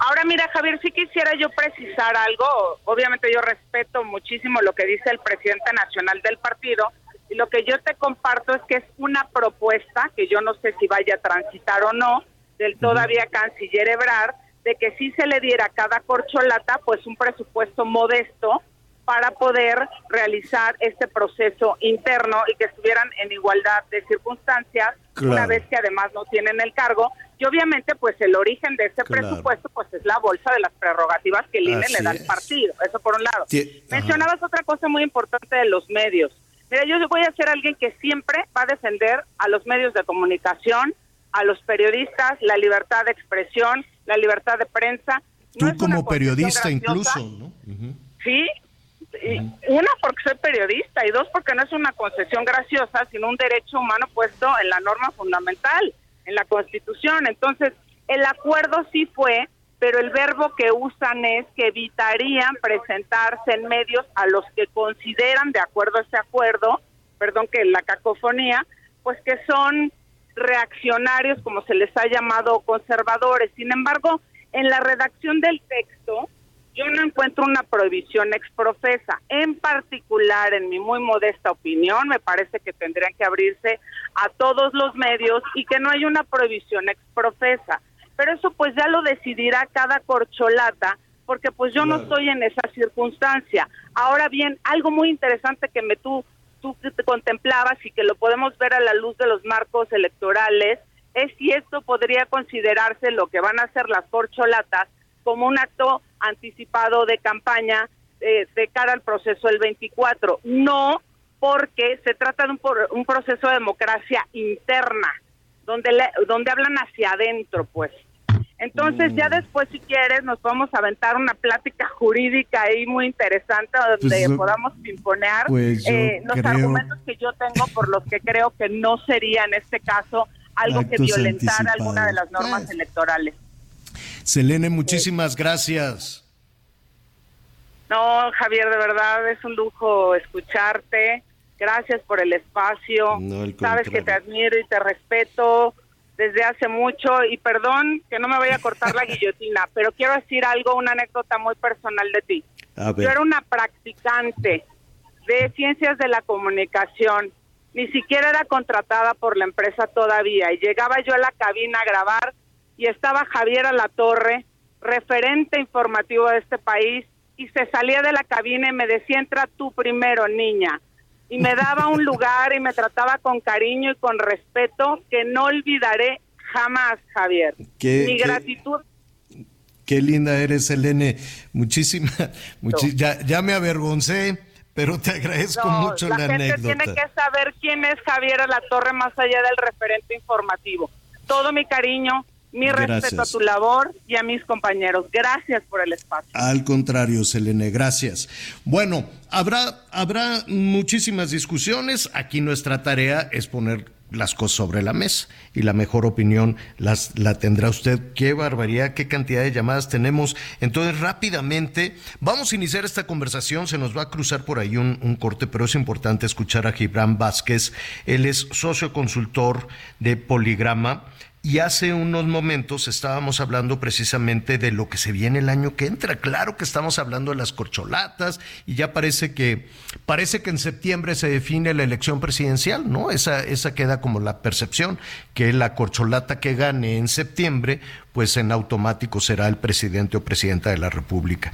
Ahora mira, Javier, sí quisiera yo precisar algo. Obviamente yo respeto muchísimo lo que dice el presidente nacional del partido y lo que yo te comparto es que es una propuesta que yo no sé si vaya a transitar o no del todavía canciller Ebrard de que sí se le diera a cada corcholata pues un presupuesto modesto para poder realizar este proceso interno y que estuvieran en igualdad de circunstancias una vez que además no tienen el cargo y obviamente pues el origen de ese Claro. presupuesto pues es la bolsa de las prerrogativas que el INE Así le da al partido, eso por un lado. Mencionabas otra cosa muy importante de los medios. Mira, yo voy a ser alguien que siempre va a defender a los medios de comunicación, a los periodistas, la libertad de expresión, la libertad de prensa. Tú como periodista graciosa. incluso, ¿no? Sí, y una porque soy periodista y dos porque no es una concesión graciosa, sino un derecho humano puesto en la norma fundamental, en la Constitución. Entonces, el acuerdo sí fue, pero el verbo que usan es que evitarían presentarse en medios a los que consideran, de acuerdo a ese acuerdo, perdón que la cacofonía, pues que son reaccionarios, como se les ha llamado, conservadores. Sin embargo, en la redacción del texto, yo no encuentro una prohibición exprofesa. En particular, en mi muy modesta opinión, me parece que tendrían que abrirse a todos los medios y que no hay una prohibición exprofesa. Pero eso pues ya lo decidirá cada corcholata, porque pues yo no estoy en esa circunstancia. Ahora bien, algo muy interesante que me tú tú contemplabas y que lo podemos ver a la luz de los marcos electorales es si esto podría considerarse lo que van a hacer las corcholatas como un acto anticipado de campaña eh, de cara al proceso del 24. No, porque se trata de un, por- un proceso de democracia interna, donde, le- donde hablan hacia adentro, pues. Entonces, ya después, si quieres, nos podemos aventar una plática jurídica ahí muy interesante donde Pues yo- podamos imponer pues eh, los creo- argumentos que yo tengo por los que creo que no sería en este caso algo que violentara alguna de las normas Pues. electorales. Selene, muchísimas gracias. No, Javier, de verdad es un lujo escucharte. Gracias por el espacio. No, Sabes que te admiro y te respeto. Desde hace mucho y perdón que no me vaya a cortar la guillotina, pero quiero decir algo, una anécdota muy personal de ti. Yo era una practicante de ciencias de la comunicación, ni siquiera era contratada por la empresa todavía y llegaba yo a la cabina a grabar y estaba Javier a la torre, referente informativo de este país, y se salía de la cabina y me decía, entra tú primero, niña. Y me daba un lugar y me trataba con cariño y con respeto que no olvidaré jamás, Javier. Mi gratitud. Qué linda eres, Elene. Muchísimas, ya, ya me avergoncé pero te agradezco mucho la, la gente tiene que saber quién es Javier a la Torre más allá del referente informativo. Todo mi cariño, mi respeto a tu labor y a mis compañeros. Gracias por el espacio. Al contrario, Selene, gracias. Bueno, habrá, habrá muchísimas discusiones. Aquí nuestra tarea es poner las cosas sobre la mesa y la mejor opinión las, la tendrá usted. Qué barbaridad, qué cantidad de llamadas tenemos. Entonces, rápidamente, vamos a iniciar esta conversación. Se nos va a cruzar por ahí un, un corte, pero es importante escuchar a Gibran Vázquez. Él es socio consultor de Poligrama y hace unos momentos estábamos hablando precisamente de lo que se viene el año que entra. Claro que estamos hablando de las corcholatas y ya parece que parece que en septiembre se define la elección presidencial, ¿no? Esa esa queda como la percepción que la corcholata que gane en septiembre, pues en automático será el presidente o presidenta de la República.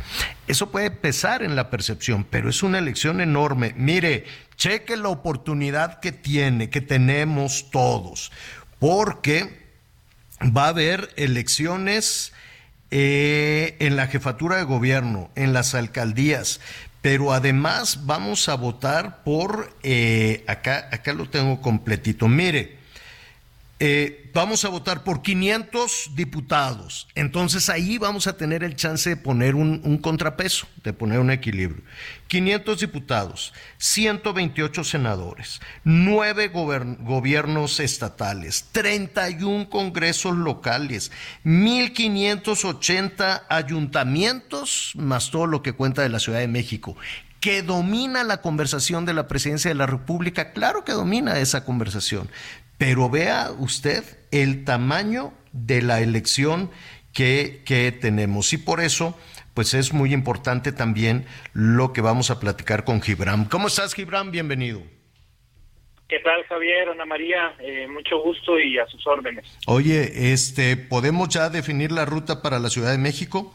Eso puede pesar en la percepción, pero es una elección enorme. Mire, cheque la oportunidad que tiene, que tenemos todos, porque va a haber elecciones eh, en la jefatura de gobierno, en las alcaldías, pero además vamos a votar por, eh, acá, acá lo tengo completito, mire, eh, vamos a votar por 500 diputados. Entonces ahí vamos a tener el chance de poner un, contrapeso, de poner un equilibrio. 500 diputados, 128 senadores, 9 gobiernos estatales, 31 congresos locales, 1.580 ayuntamientos, más todo lo que cuenta de la Ciudad de México que domina la conversación de la presidencia de la República, claro que domina esa conversación, pero vea usted el tamaño de la elección que, que tenemos. Y por eso, pues es muy importante también lo que vamos a platicar con Gibran. ¿Cómo estás, Gibran? Bienvenido. ¿Qué tal, Javier? Ana María, eh, mucho gusto y a sus órdenes. Oye, este, ¿podemos ya definir la ruta para la Ciudad de México?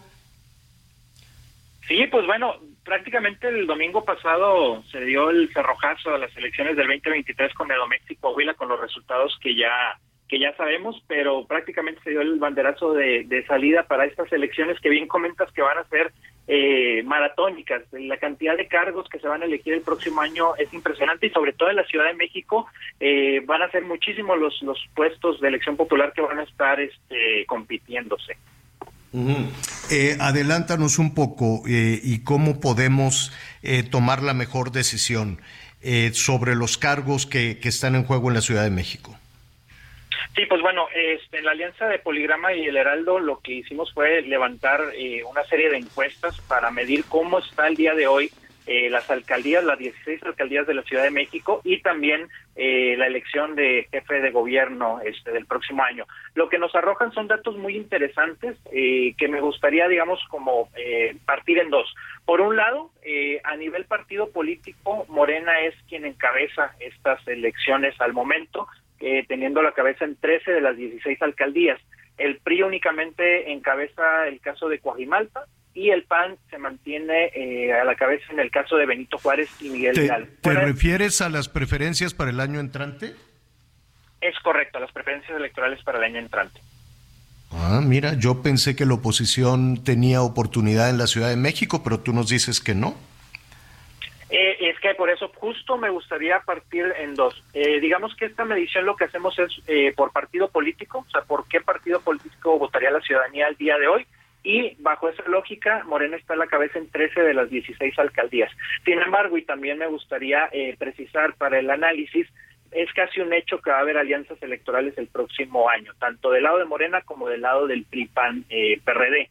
Sí, pues bueno, prácticamente el domingo pasado se dio el cerrojazo a las elecciones del 2023 con Edoméxico Coahuila con los resultados que ya que ya sabemos, pero prácticamente se dio el banderazo de, salida para estas elecciones que bien comentas que van a ser eh, maratónicas. La cantidad de cargos que se van a elegir el próximo año es impresionante y sobre todo en la Ciudad de México eh, van a ser muchísimos los, los puestos de elección popular que van a estar este, compitiéndose. Eh, adelántanos un poco eh, y cómo podemos eh, tomar la mejor decisión sobre los cargos que, están en juego en la Ciudad de México. Sí, pues bueno, este, en la alianza de Poligrama y el Heraldo lo que hicimos fue levantar una serie de encuestas para medir cómo está el día de hoy eh, las alcaldías, las 16 alcaldías de la Ciudad de México y también eh, la elección de jefe de gobierno este del próximo año. Lo que nos arrojan son datos muy interesantes eh, que me gustaría, digamos, como partir en dos. Por un lado, a nivel partido político, Morena es quien encabeza estas elecciones al momento, teniendo la cabeza en 13 de las 16 alcaldías. El PRI únicamente encabeza el caso de Coajimalpa, y el PAN se mantiene eh, a la cabeza en el caso de Benito Juárez y Miguel ¿Te, ¿Te refieres a las preferencias para el año entrante? Es correcto, a las preferencias electorales para el año entrante. Ah, mira, yo pensé que la oposición tenía oportunidad en la Ciudad de México, pero tú nos dices que no. Eh, es que por eso justo me gustaría partir en dos. Eh, digamos que esta medición lo que hacemos es por partido político, o sea, por qué partido político votaría la ciudadanía el día de hoy y bajo esa lógica, Morena está a la cabeza en 13 de las 16 alcaldías. Sin embargo, y también me gustaría eh, precisar para el análisis, es casi un hecho que va a haber alianzas electorales el próximo año, tanto del lado de Morena como del lado del PRI-PAN-PRD. Eh,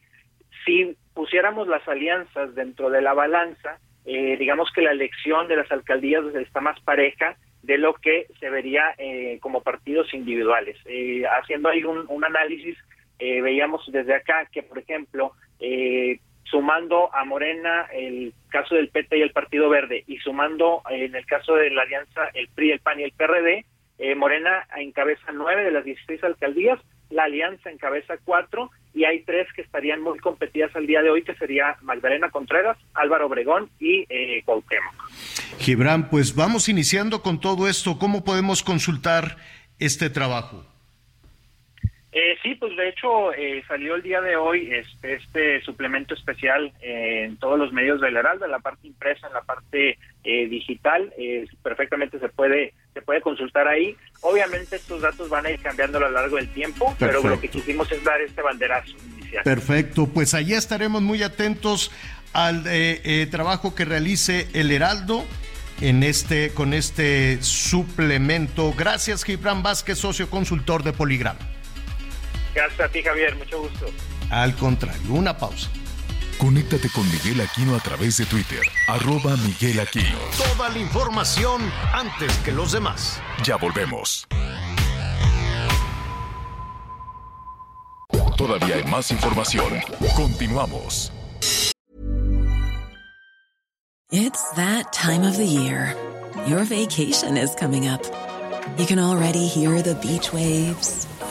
si pusiéramos las alianzas dentro de la balanza, eh, digamos que la elección de las alcaldías está más pareja de lo que se vería eh, como partidos individuales. Eh, haciendo ahí un análisis, eh, veíamos desde acá que, por ejemplo, sumando a Morena el caso del PT y el Partido Verde y sumando en el caso de la alianza el PRI, el PAN y el PRD, Morena encabeza nueve de las 16 alcaldías, la alianza encabeza cuatro y hay tres que estarían muy competidas al día de hoy, que sería Magdalena Contreras, Álvaro Obregón y eh, Cuauhtémoc. Gibran, pues vamos iniciando con todo esto. ¿Cómo podemos consultar este trabajo? Eh, sí, pues de hecho eh, salió el día de hoy este, este suplemento especial eh, en todos los medios del Heraldo, en la parte impresa, en la parte eh, digital, perfectamente se puede se puede consultar ahí. Obviamente estos datos van a ir cambiando a lo largo del tiempo, pero lo que quisimos es dar este banderazo inicial. Perfecto, pues allá estaremos muy atentos al trabajo que realice el Heraldo en este con este suplemento. Gracias, Gibran Vázquez, socio consultor de Poligram. Gracias a ti, Javier. Mucho gusto. Al contrario, una pausa. Conéctate con Miguel Aquino a través de Twitter, arroba Miguel Aquino. Toda la información antes que los demás. Ya volvemos. Todavía hay más información. Continuamos. It's that time of the year. Your vacation is coming up. You can already hear the beach waves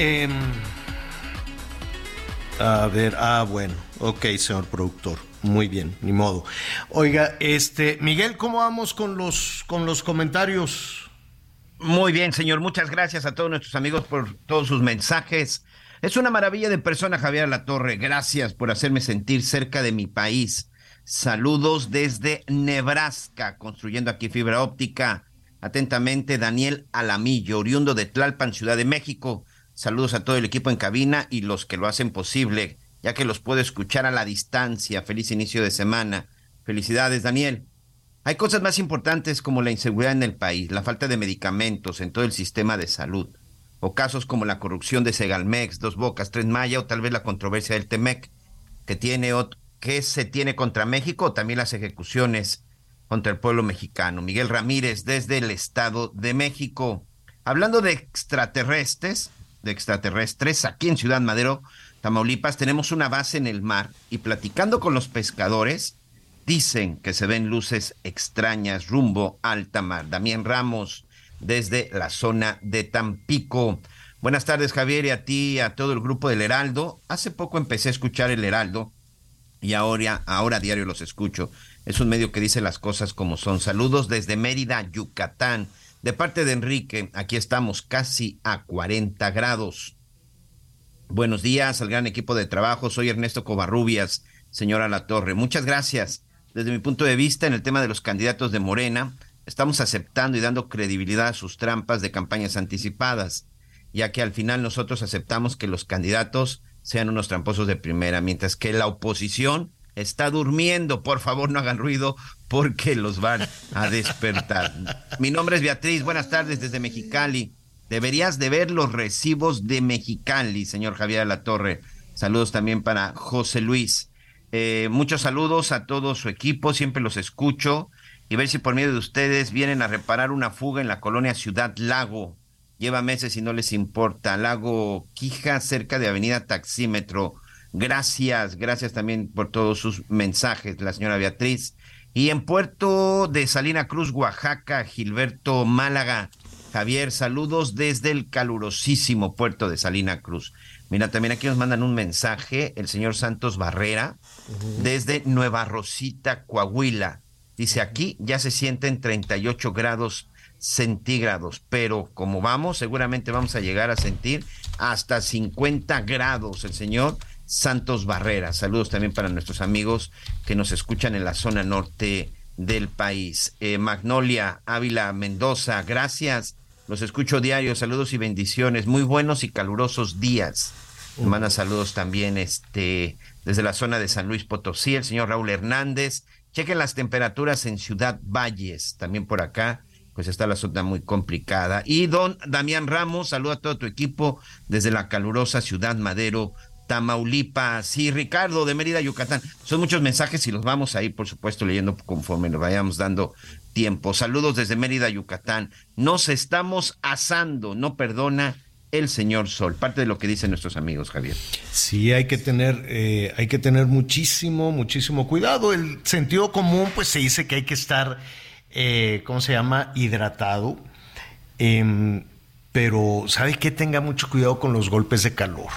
Eh, a ver, ah, bueno, ok, señor productor. Muy bien, ni modo. Oiga, este, Miguel, ¿cómo vamos con los, con los comentarios? Muy bien, señor. Muchas gracias a todos nuestros amigos por todos sus mensajes. Es una maravilla de persona, Javier La Torre. Gracias por hacerme sentir cerca de mi país. Saludos desde Nebraska, construyendo aquí fibra óptica. Atentamente, Daniel Alamillo, oriundo de Tlalpan, Ciudad de México. Saludos a todo el equipo en cabina y los que lo hacen posible, ya que los puedo escuchar a la distancia. Feliz inicio de semana. Felicidades, Daniel. Hay cosas más importantes como la inseguridad en el país, la falta de medicamentos en todo el sistema de salud, o casos como la corrupción de Segalmex, Dos Bocas, Tres Maya, o tal vez la controversia del Temec, que tiene que se tiene contra México, o también las ejecuciones contra el pueblo mexicano. Miguel Ramírez, desde el Estado de México. Hablando de extraterrestres, de extraterrestres. Aquí en Ciudad Madero, Tamaulipas, tenemos una base en el mar y platicando con los pescadores, dicen que se ven luces extrañas rumbo alta mar. Damián Ramos, desde la zona de Tampico. Buenas tardes, Javier, y a ti, a todo el grupo del Heraldo. Hace poco empecé a escuchar el Heraldo y ahora, ahora diario los escucho. Es un medio que dice las cosas como son. Saludos desde Mérida, Yucatán. De parte de Enrique, aquí estamos casi a 40 grados. Buenos días al gran equipo de trabajo. Soy Ernesto Covarrubias, señora La Torre. Muchas gracias. Desde mi punto de vista, en el tema de los candidatos de Morena, estamos aceptando y dando credibilidad a sus trampas de campañas anticipadas, ya que al final nosotros aceptamos que los candidatos sean unos tramposos de primera, mientras que la oposición está durmiendo. Por favor, no hagan ruido porque los van a despertar. Mi nombre es Beatriz. Buenas tardes desde Mexicali. Deberías de ver los recibos de Mexicali, señor Javier la Torre. Saludos también para José Luis. Eh, muchos saludos a todo su equipo. Siempre los escucho y ver si por medio de ustedes vienen a reparar una fuga en la colonia Ciudad Lago. Lleva meses y no les importa. Lago Quija, cerca de Avenida Taxímetro. Gracias, gracias también por todos sus mensajes, la señora Beatriz. Y en Puerto de Salina Cruz, Oaxaca, Gilberto Málaga. Javier, saludos desde el calurosísimo puerto de Salina Cruz. Mira, también aquí nos mandan un mensaje, el señor Santos Barrera, desde Nueva Rosita, Coahuila. Dice, aquí ya se sienten 38 grados centígrados, pero como vamos, seguramente vamos a llegar a sentir hasta 50 grados. El señor Santos Barrera. Saludos también para nuestros amigos que nos escuchan en la zona norte del país. Eh, Magnolia Ávila Mendoza, gracias. Los escucho diario. Saludos y bendiciones. Muy buenos y calurosos días. Manda saludos también este, desde la zona de San Luis Potosí, el señor Raúl Hernández. Chequen las temperaturas en Ciudad Valles, también por acá, pues está la zona muy complicada. Y don Damián Ramos, saluda a todo tu equipo desde la calurosa Ciudad Madero, Tamaulipas. Y Ricardo de Mérida, Yucatán. Son muchos mensajes y los vamos a ir, por supuesto, leyendo conforme nos vayamos dando tiempo. Saludos desde Mérida, Yucatán. Nos estamos asando, no perdona el señor Sol. Parte de lo que dicen nuestros amigos, Javier. Sí, hay que tener, eh, hay que tener muchísimo, muchísimo cuidado. El sentido común, pues se dice que hay que estar, eh, ¿cómo se llama? Hidratado. Em, pero, ¿sabe qué? Tenga mucho cuidado con los golpes de calor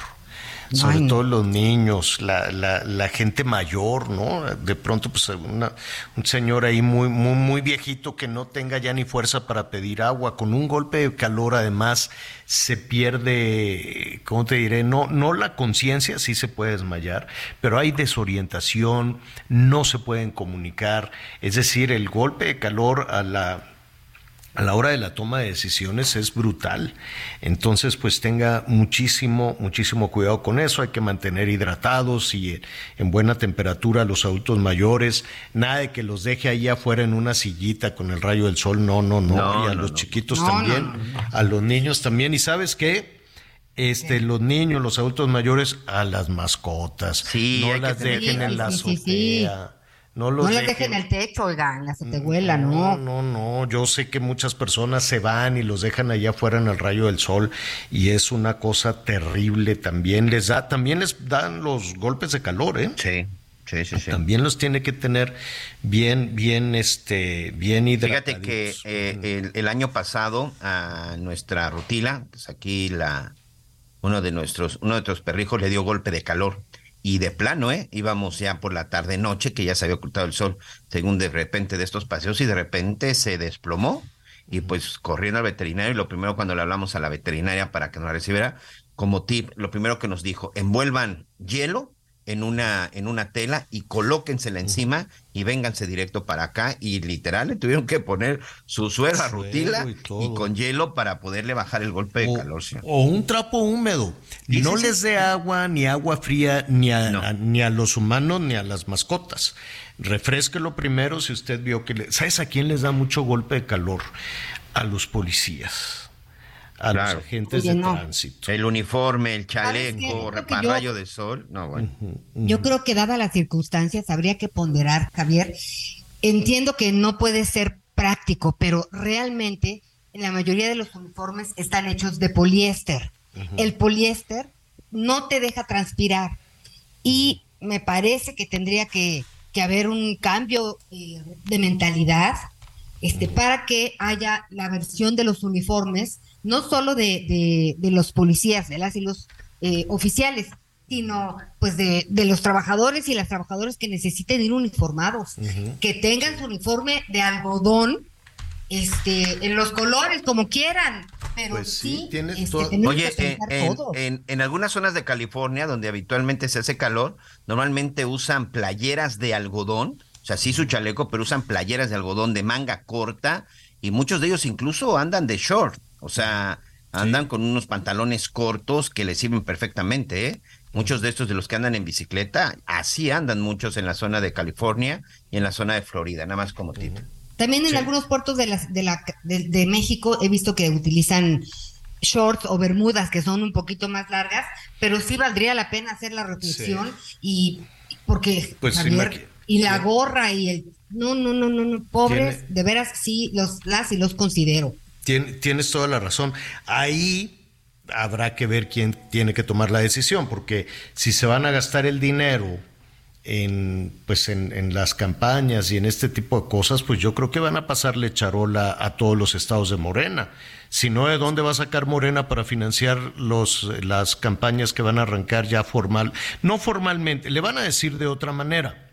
sobre todo los niños, la, la, la, gente mayor, ¿no? De pronto, pues una, un señor ahí muy, muy, muy viejito que no tenga ya ni fuerza para pedir agua, con un golpe de calor además se pierde, ¿cómo te diré? No, no la conciencia, sí se puede desmayar, pero hay desorientación, no se pueden comunicar, es decir, el golpe de calor a la a la hora de la toma de decisiones es brutal. Entonces, pues tenga muchísimo, muchísimo cuidado con eso. Hay que mantener hidratados y en buena temperatura a los adultos mayores. Nada de que los deje ahí afuera en una sillita con el rayo del sol. No, no, no. y a los chiquitos también, a los niños también. ¿Y sabes qué? Este, los niños, los adultos mayores, a las mascotas. Sí, no las dejen en la azotea. No, los no dejen. el techo, oiga, en la azotehuela, no, no. No, no, yo sé que muchas personas se van y los dejan allá afuera en el rayo del sol y es una cosa terrible también. Les da, también les dan los golpes de calor, ¿eh? Sí. Sí, sí, sí. También los tiene que tener bien, bien, este, bien hidratados. Fíjate que eh, el, año pasado a nuestra rutila, pues aquí la, uno de nuestros, uno de nuestros perrijos le dio golpe de calor y de plano, ¿eh? Íbamos ya por la tarde-noche, que ya se había ocultado el sol, según de repente de estos paseos, y de repente se desplomó. Y pues corriendo al veterinario, y lo primero cuando le hablamos a la veterinaria para que nos recibiera, como tip, lo primero que nos dijo, envuelvan hielo en una, en una tela y colóquensela encima y vénganse directo para acá. Y literal le tuvieron que poner su suero a rutila y, con hielo para poderle bajar el golpe de calor. O un trapo húmedo. no les dé agua ni agua fría ni a, ni a los humanos ni a las mascotas. Refresquelo primero si usted vio que... Le, ¿Sabes a quién les da mucho golpe de calor? A los policías a los agentes de tránsito. El uniforme, el chaleco, rayo de sol. No, bueno. Yo creo que dadas las circunstancias habría que ponderar, Javier. Entiendo que no puede ser práctico, pero realmente la mayoría de los uniformes están hechos de poliéster. El poliéster no te deja transpirar y me parece que tendría que, haber un cambio eh, de mentalidad este, para que haya la versión de los uniformes no solo de, de, los policías, de las y los eh, oficiales, sino pues de, de, los trabajadores y las trabajadoras que necesiten ir uniformados, que tengan su uniforme de algodón, este, en los colores, como quieran. Pero pues sí, tienes este, Oye, en, en, en, algunas zonas de California donde habitualmente se hace calor, normalmente usan playeras de algodón, o sea, sí su chaleco, pero usan playeras de algodón de manga corta y muchos de ellos incluso andan de short. O sea, andan con unos pantalones cortos que les sirven perfectamente, ¿eh? Muchos de estos de los que andan en bicicleta, así andan muchos en la zona de California y en la zona de Florida, nada más como título. También en algunos puertos de, las, de, la, de, México he visto que utilizan shorts o bermudas que son un poquito más largas, pero sí valdría la pena hacer la reflexión y porque pues y la gorra y el no no no no no pobres de veras sí los las y los considero tienes toda la razón. Ahí habrá que ver quién tiene que tomar la decisión, porque si se van a gastar el dinero en, pues en, las campañas y en este tipo de cosas, pues yo creo que van a pasarle charola a todos los estados de Morena. Si no, ¿de dónde va a sacar Morena para financiar los, las campañas que van a arrancar ya formal? No formalmente, le van a decir de otra manera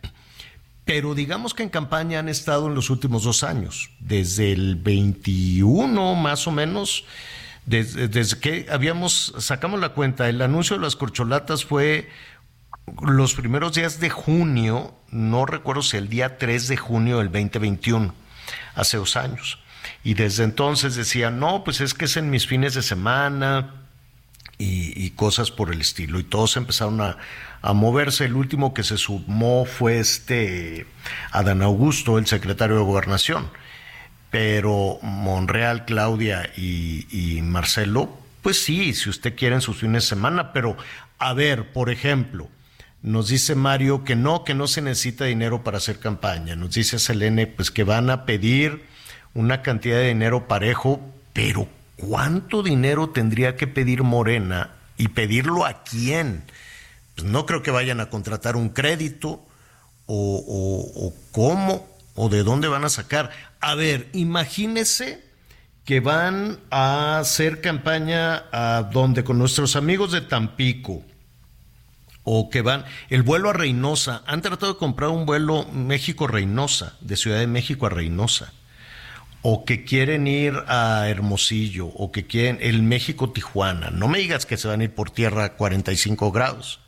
pero digamos que en campaña han estado en los últimos dos años, desde el 21 más o menos, desde, que habíamos, sacamos la cuenta, el anuncio de las corcholatas fue los primeros días de junio, no recuerdo si el día 3 de junio del 2021, hace dos años. Y desde entonces decía, no, pues es que es en mis fines de semana y, cosas por el estilo. Y todos empezaron a, moverse. El último que se sumó fue este Adán Augusto, el secretario de Gobernación. Pero Monreal, Claudia y, y Marcelo, pues sí, si usted quiere en sus fines de semana, pero a ver, por ejemplo, nos dice Mario que no, que no se necesita dinero para hacer campaña. Nos dice Selene, pues que van a pedir una cantidad de dinero parejo, pero ¿cuánto dinero tendría que pedir Morena y pedirlo a quién? Pues no creo que vayan a contratar un crédito o, o cómo o de dónde van a sacar. A ver, imagínese que van a hacer campaña a donde con nuestros amigos de Tampico o que van, el vuelo a Reynosa, han tratado de comprar un vuelo México-Reynosa, de Ciudad de México a Reynosa, o que quieren ir a Hermosillo, o que quieren el México-Tijuana. No me digas que se van a ir por tierra a 45 grados.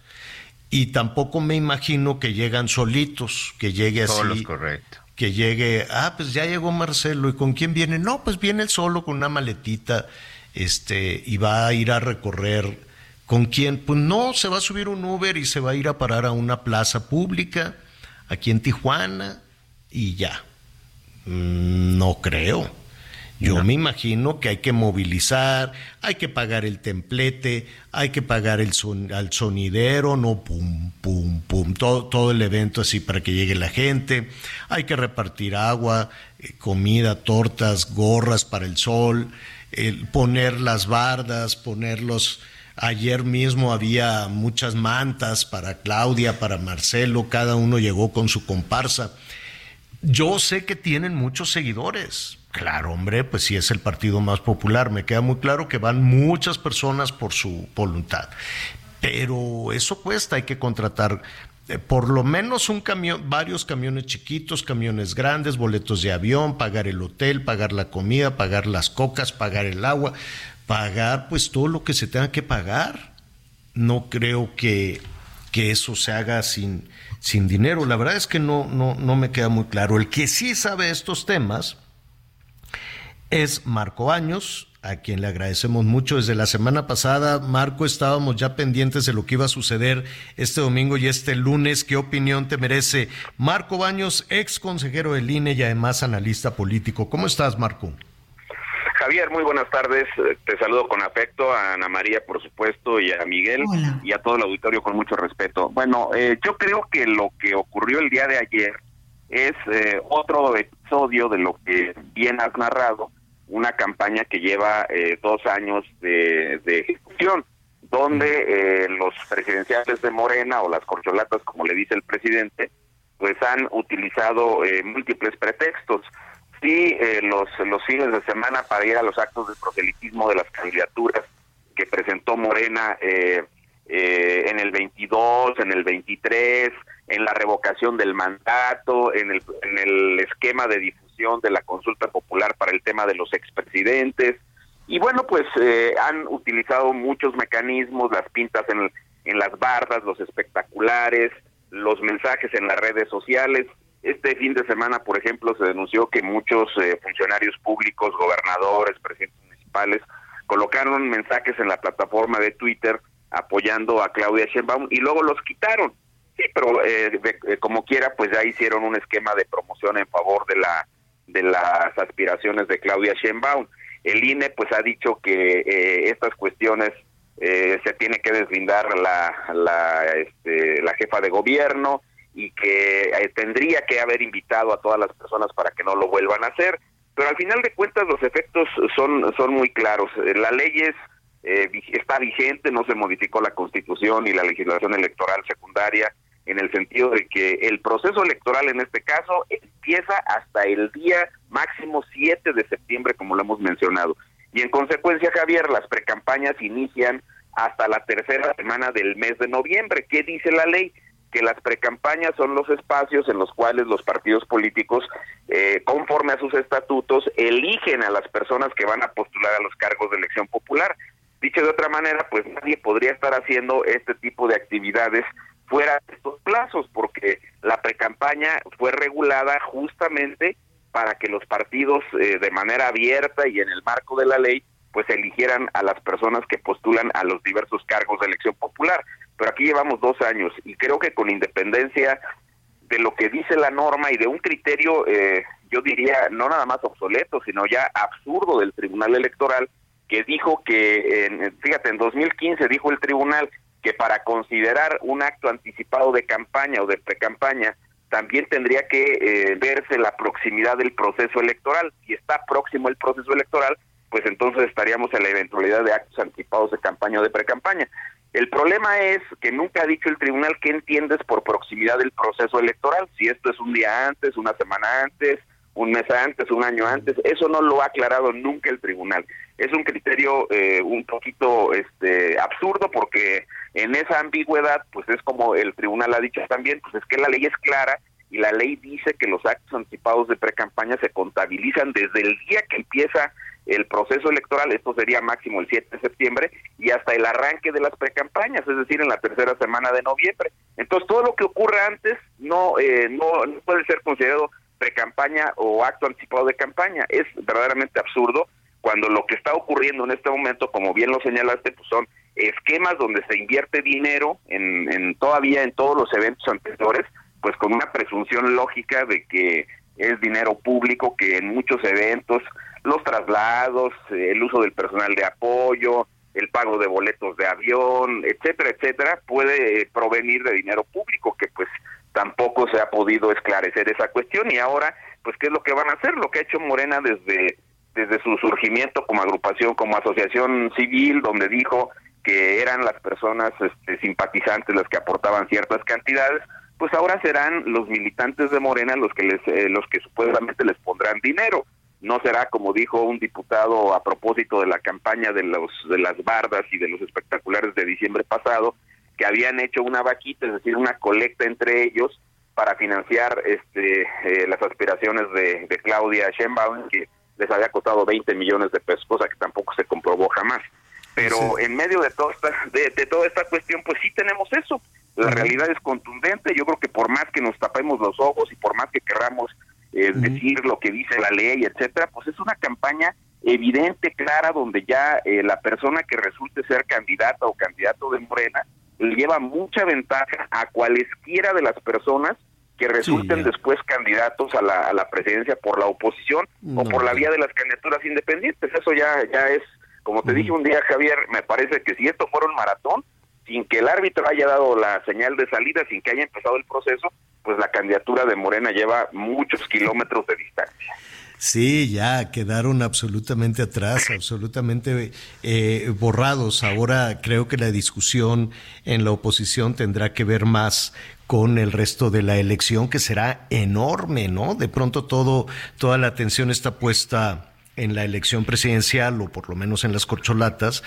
Y tampoco me imagino que llegan solitos, que llegue así. correcto. Que llegue, ah, pues ya llegó Marcelo, ¿y con quién viene? No, pues viene él solo con una maletita, este, y va a ir a recorrer ¿Con quién? Pues no, se va a subir un Uber y se va a ir a parar a una plaza pública aquí en Tijuana y ya. Mm, no creo. Yo me imagino que hay que movilizar, hay que pagar el templete, hay que pagar el al sonidero, no pum, pum, pum, todo, todo el evento así para que llegue la gente, hay que repartir agua, eh, comida, tortas, gorras para el sol, poner las bardas, poner los, Ayer mismo había muchas mantas para Claudia, para Marcelo, cada uno llegó con su comparsa. Yo sé que tienen muchos seguidores. Claro, hombre, pues sí es el partido más popular. Me queda muy claro que van muchas personas por su voluntad. Pero eso cuesta, hay que contratar eh, por lo menos un camión, varios camiones chiquitos, camiones grandes, boletos de avión, pagar el hotel, pagar la comida, pagar las cocas, pagar el agua pagar pues todo lo que se tenga que pagar. No creo que, que eso se haga sin, sin dinero. La verdad es que no, no, no me queda muy claro. El que sí sabe estos temas es Marco Baños, a quien le agradecemos mucho. Desde la semana pasada, Marco, estábamos ya pendientes de lo que iba a suceder este domingo y este lunes. ¿Qué opinión te merece? Marco Baños, ex consejero del INE y además analista político. ¿Cómo estás, Marco? Javier, muy buenas tardes. Te saludo con afecto a Ana María, por supuesto, y a Miguel y a todo el auditorio con mucho respeto. Bueno, eh, yo creo que lo que ocurrió el día de ayer es eh, otro episodio de lo que bien has narrado, una campaña que lleva eh, dos años de, de ejecución, donde los presidenciales de Morena o las corcholatas, como le dice el presidente, pues han utilizado múltiples pretextos. Sí eh, los, los fines de semana para ir a los actos de proselitismo de las candidaturas que presentó Morena eh, eh, en el 22, en el 23, en la revocación del mandato, en el, en el esquema de difusión de la consulta popular para el tema de los expresidentes. Y bueno, pues han utilizado muchos mecanismos, las pintas en, en las bardas, los espectaculares, los mensajes en las redes sociales, este fin de semana, por ejemplo, se denunció que muchos eh, funcionarios públicos, gobernadores, presidentes municipales, colocaron mensajes en la plataforma de Twitter apoyando a Claudia Sheinbaum y luego los quitaron. Sí, pero eh, eh, como quiera, pues ya hicieron un esquema de promoción en favor de la de las aspiraciones de Claudia Sheinbaum. El INE pues ha dicho que estas cuestiones se tiene que deslindar la la, este, la jefa de gobierno, y que eh, tendría que haber invitado a todas las personas para que no lo vuelvan a hacer. Pero al final de cuentas los efectos son, son muy claros. Eh, la ley es, eh, está vigente, no se modificó la constitución y la legislación electoral secundaria en el sentido de que el proceso electoral en este caso empieza hasta el día máximo 7 de septiembre, como lo hemos mencionado. Y en consecuencia, Javier, las precampañas inician hasta la tercera semana del mes de noviembre. ¿Qué dice la ley? que las precampañas son los espacios en los cuales los partidos políticos, eh, conforme a sus estatutos, eligen a las personas que van a postular a los cargos de elección popular. Dicho de otra manera, pues nadie podría estar haciendo este tipo de actividades fuera de estos plazos, porque la precampaña fue regulada justamente para que los partidos eh, de manera abierta y en el marco de la ley pues eligieran a las personas que postulan a los diversos cargos de elección popular. Pero aquí llevamos dos años y creo que con independencia de lo que dice la norma y de un criterio, eh, yo diría, no nada más obsoleto, sino ya absurdo del Tribunal Electoral, que dijo que, en, fíjate, en 2015 dijo el tribunal que para considerar un acto anticipado de campaña o de precampaña, también tendría que eh, verse la proximidad del proceso electoral. Si está próximo el proceso electoral, pues entonces estaríamos en la eventualidad de actos anticipados de campaña o de precampaña. El problema es que nunca ha dicho el tribunal qué entiendes por proximidad del proceso electoral, si esto es un día antes, una semana antes, un mes antes, un año antes, eso no lo ha aclarado nunca el tribunal. Es un criterio eh, un poquito este absurdo porque en esa ambigüedad, pues es como el tribunal ha dicho también, pues es que la ley es clara y la ley dice que los actos anticipados de precampaña se contabilizan desde el día que empieza el proceso electoral, esto sería máximo el 7 de septiembre, y hasta el arranque de las precampañas, es decir, en la tercera semana de noviembre. Entonces, todo lo que ocurra antes no, eh, no, no puede ser considerado precampaña o acto anticipado de campaña. Es verdaderamente absurdo cuando lo que está ocurriendo en este momento, como bien lo señalaste, pues son esquemas donde se invierte dinero en, en todavía en todos los eventos anteriores, pues con una presunción lógica de que es dinero público que en muchos eventos, los traslados, el uso del personal de apoyo, el pago de boletos de avión, etcétera, etcétera, puede provenir de dinero público que pues tampoco se ha podido esclarecer esa cuestión y ahora pues qué es lo que van a hacer, lo que ha hecho Morena desde desde su surgimiento como agrupación, como asociación civil, donde dijo que eran las personas este, simpatizantes las que aportaban ciertas cantidades, pues ahora serán los militantes de Morena los que les eh, los que supuestamente les pondrán dinero. No será como dijo un diputado a propósito de la campaña de los de las bardas y de los espectaculares de diciembre pasado, que habían hecho una vaquita, es decir, una colecta entre ellos para financiar este eh, las aspiraciones de, de Claudia Sheinbaum, que les había costado 20 millones de pesos, cosa que tampoco se comprobó jamás. Pero en medio de toda, esta, de, toda esta cuestión, pues sí tenemos eso. La realidad es contundente. Yo creo que por más que nos tapemos los ojos y por más que queramos eh, decir lo que dice la ley, etcétera, pues es una campaña evidente, clara, donde ya eh, la persona que resulte ser candidata o candidato de Morena lleva mucha ventaja a cualesquiera de las personas que resulten después candidatos a la, a la presidencia por la oposición o por la vía de las candidaturas independientes. Eso ya, ya es, como te dije un día, Javier, me parece que si esto fuera un maratón, sin que el árbitro haya dado la señal de salida, sin que haya empezado el proceso, pues la candidatura de Morena lleva muchos kilómetros de distancia. Sí, ya quedaron absolutamente atrás, absolutamente eh, borrados. Ahora creo que la discusión en la oposición tendrá que ver más con el resto de la elección, que será enorme, ¿no? De pronto todo, toda la atención está puesta en la elección presidencial o por lo menos en las corcholatas,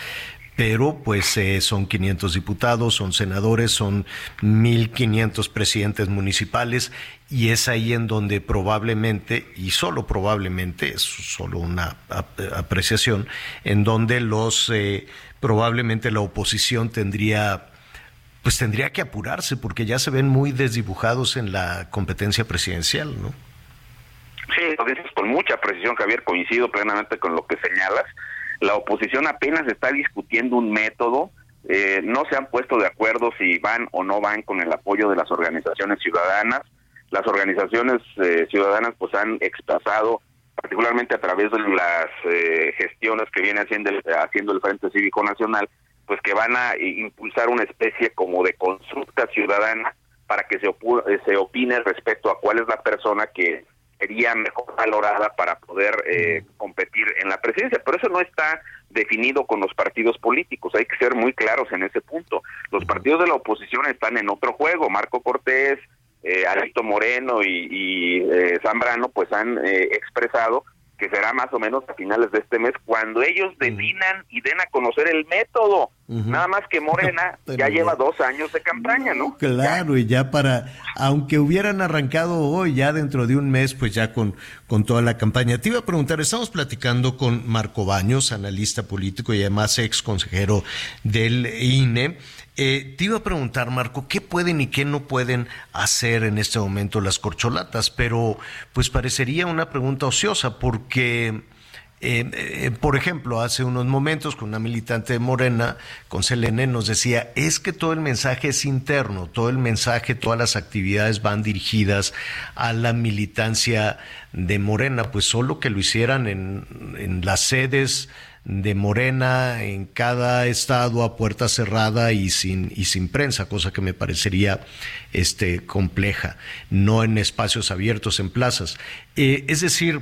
pero pues eh, son 500 diputados, son senadores, son 1.500 presidentes municipales y es ahí en donde probablemente, y solo probablemente, es solo una apreciación, en donde los, eh, probablemente la oposición tendría pues tendría que apurarse porque ya se ven muy desdibujados en la competencia presidencial, ¿no? Sí, lo dices con mucha precisión, Javier, coincido plenamente con lo que señalas la oposición apenas está discutiendo un método, eh, no se han puesto de acuerdo si van o no van con el apoyo de las organizaciones ciudadanas. Las organizaciones eh, ciudadanas pues han expresado, particularmente a través de las eh, gestiones que viene haciendo el, haciendo el Frente Cívico Nacional, pues que van a impulsar una especie como de consulta ciudadana para que se, se opine respecto a cuál es la persona que sería mejor valorada para poder eh, competir en la presidencia. Pero eso no está definido con los partidos políticos, hay que ser muy claros en ese punto. Los partidos de la oposición están en otro juego, Marco Cortés, eh, Alito Moreno y, eh, Zambrano pues han eh, expresado que será más o menos a finales de este mes cuando ellos definan y den a conocer el método Nada más que Morena ya lleva dos años de campaña, ¿no? Claro, y ya para, aunque hubieran arrancado hoy, ya dentro de un mes, pues ya con, con toda la campaña. Te iba a preguntar, estamos platicando con Marco Baños, analista político y además ex consejero del INE. Eh, te iba a preguntar, Marco, ¿qué pueden y qué no pueden hacer en este momento las corcholatas? Pero pues parecería una pregunta ociosa porque eh, eh, por ejemplo, hace unos momentos con una militante de Morena, con Selene, nos decía, es que todo el mensaje es interno, todo el mensaje, todas las actividades van dirigidas a la militancia de Morena, pues solo que lo hicieran en, en las sedes de Morena en cada estado a puerta cerrada y sin y sin prensa, cosa que me parecería este compleja, no en espacios abiertos en plazas. Eh, es decir,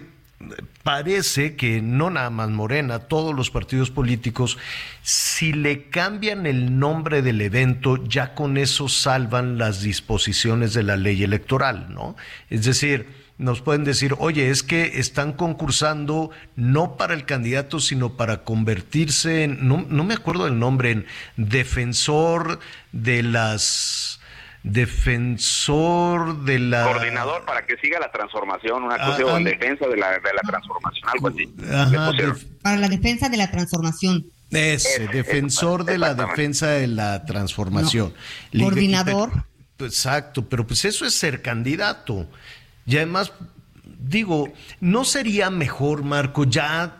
parece que no nada más Morena, todos los partidos políticos, si le cambian el nombre del evento, ya con eso salvan las disposiciones de la ley electoral, ¿no? Es decir, nos pueden decir, oye, es que están concursando no para el candidato, sino para convertirse en, no, no me acuerdo del nombre, en defensor de las defensor de la... Coordinador para que siga la transformación, una cosa, ah, o defensa de la, de la transformación, algo así. para la defensa de la transformación. Ese, defensor de la defensa de la transformación. Coordinador. exacto, pero pues eso es ser candidato. Y además, digo, ¿no sería mejor, Marco, ya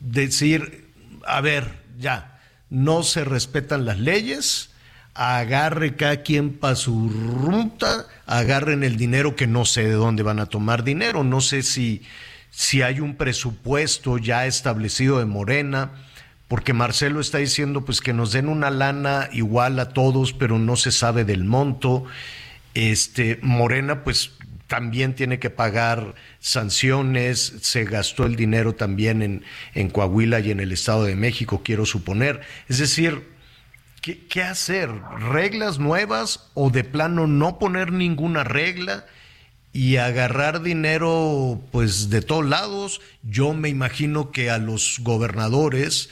decir, a ver, ya, no se respetan las leyes? agarre cada quien para su ruta, agarren el dinero que no sé de dónde van a tomar dinero, no sé si, si hay un presupuesto ya establecido de Morena, porque Marcelo está diciendo pues que nos den una lana igual a todos, pero no se sabe del monto. Este Morena pues también tiene que pagar sanciones, se gastó el dinero también en, en Coahuila y en el Estado de México, quiero suponer. Es decir, ¿Qué, hacer? ¿Reglas nuevas o de plano no poner ninguna regla y agarrar dinero pues de todos lados? Yo me imagino que a los gobernadores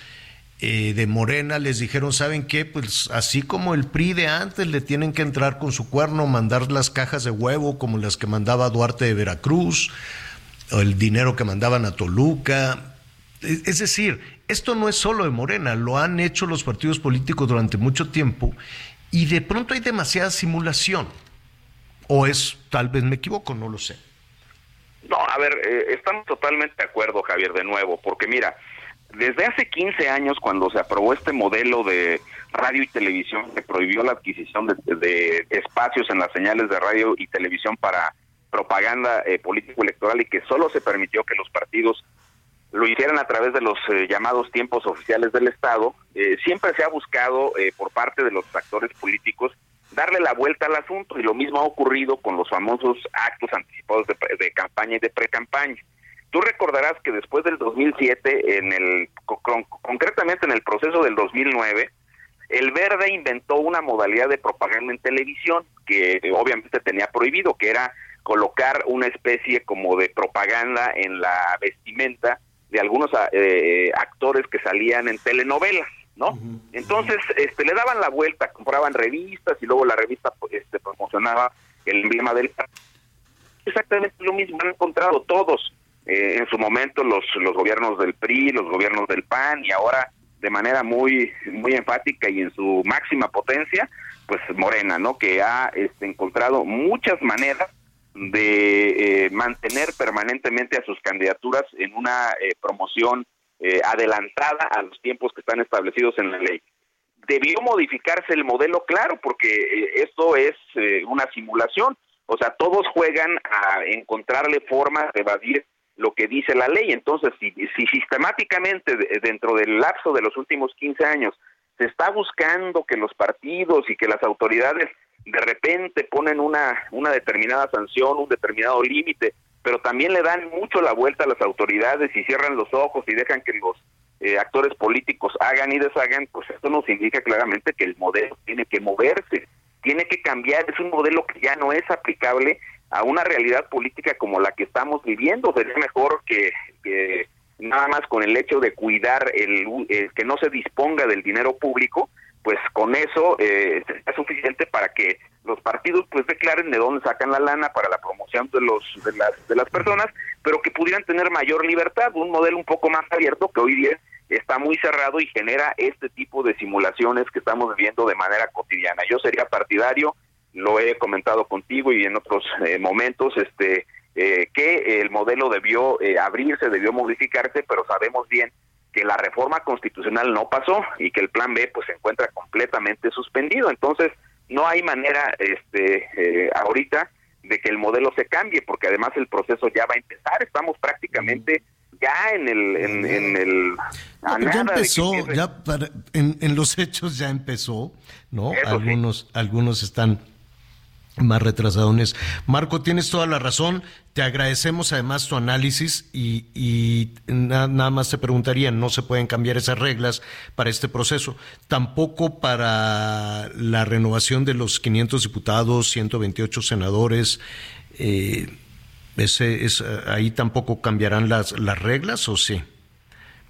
eh, de Morena les dijeron, ¿saben qué? Pues así como el PRI de antes le tienen que entrar con su cuerno, mandar las cajas de huevo como las que mandaba Duarte de Veracruz, o el dinero que mandaban a Toluca. Es decir, esto no es solo de Morena, lo han hecho los partidos políticos durante mucho tiempo y de pronto hay demasiada simulación. O es, tal vez me equivoco, no lo sé. No, a ver, eh, estamos totalmente de acuerdo, Javier, de nuevo, porque mira, desde hace 15 años, cuando se aprobó este modelo de radio y televisión que prohibió la adquisición de, espacios en las señales de radio y televisión para propaganda eh, político-electoral y que solo se permitió que los partidos lo hicieran a través de los eh, llamados tiempos oficiales del Estado, eh, siempre se ha buscado eh, por parte de los actores políticos darle la vuelta al asunto y lo mismo ha ocurrido con los famosos actos anticipados de, campaña y de pre-campaña. Tú recordarás que después del 2007, en el, concretamente en el proceso del 2009, el Verde inventó una modalidad de propaganda en televisión que obviamente tenía prohibido, que era colocar una especie como de propaganda en la vestimenta de algunos ah, eh, actores que salían en telenovelas, ¿no? Entonces, este, le daban la vuelta, compraban revistas y luego la revista este, promocionaba el emblema del exactamente lo mismo han encontrado todos eh, en su momento los los gobiernos del PRI, los gobiernos del PAN y ahora de manera muy muy enfática y en su máxima potencia, pues Morena, ¿no? Que ha este, encontrado muchas maneras de eh, mantener permanentemente a sus candidaturas en una eh, promoción eh, adelantada a los tiempos que están establecidos en la ley. Debió modificarse el modelo, claro, porque esto es una simulación, o sea, todos juegan a encontrarle formas de evadir lo que dice la ley. Entonces, si, si sistemáticamente dentro del lapso de los últimos 15 años se está buscando que los partidos y que las autoridades de repente ponen una, una determinada sanción, un determinado límite, pero también le dan mucho la vuelta a las autoridades y cierran los ojos y dejan que los eh, actores políticos hagan y deshagan, pues esto nos indica claramente que el modelo tiene que moverse, tiene que cambiar, es un modelo que ya no es aplicable a una realidad política como la que estamos viviendo. Sería mejor que, que nada más con el hecho de cuidar el, que no se disponga del dinero público, pues con eso eh, es suficiente para que los partidos pues declaren de dónde sacan la lana para la promoción de los de las, de las personas, pero que pudieran tener mayor libertad, un modelo un poco más abierto que hoy día está muy cerrado y genera este tipo de simulaciones que estamos viviendo de manera cotidiana. Yo sería partidario, lo he comentado contigo y en otros eh, momentos, este eh, que el modelo debió eh, abrirse, debió modificarse, pero sabemos bien que la reforma constitucional no pasó y que el plan B pues se encuentra completamente suspendido. Entonces, no hay manera este eh, ahorita de que el modelo se cambie porque además el proceso ya va a empezar, estamos prácticamente ya en el en, el ya empezó, ya en, los hechos ya empezó, ¿no? algunos algunos están más retrasadones. Marco, tienes toda la razón. Te agradecemos además tu análisis y, nada más te preguntaría, no se pueden cambiar esas reglas para este proceso, tampoco para la renovación de los 500 diputados, 128 senadores. Eh, ese, es, ahí tampoco cambiarán las, las reglas o sí?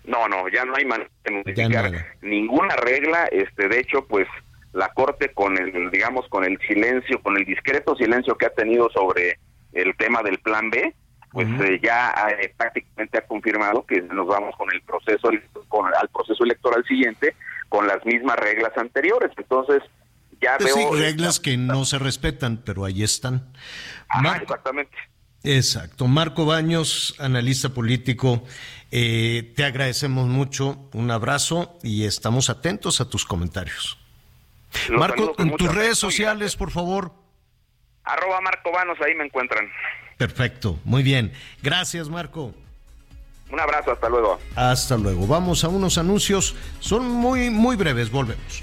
No, no, ya no hay manera de modificar ninguna regla. Este, de hecho, pues la Corte con el, digamos, con el silencio, con el discreto silencio que ha tenido sobre el tema del Plan B, pues eh, ya eh, prácticamente ha confirmado que nos vamos con el proceso, con, al proceso electoral siguiente con las mismas reglas anteriores. Entonces, ya pues veo... Sí, reglas que no se respetan, pero ahí están. exactamente. Exacto. Marco Baños, analista político, eh, te agradecemos mucho, un abrazo y estamos atentos a tus comentarios. Marco, en tus redes sociales, por favor. Arroba Marco Vanos, ahí me encuentran. Perfecto, muy bien. Gracias, Marco. Un abrazo, hasta luego. Hasta luego. Vamos a unos anuncios, son muy, muy breves, volvemos.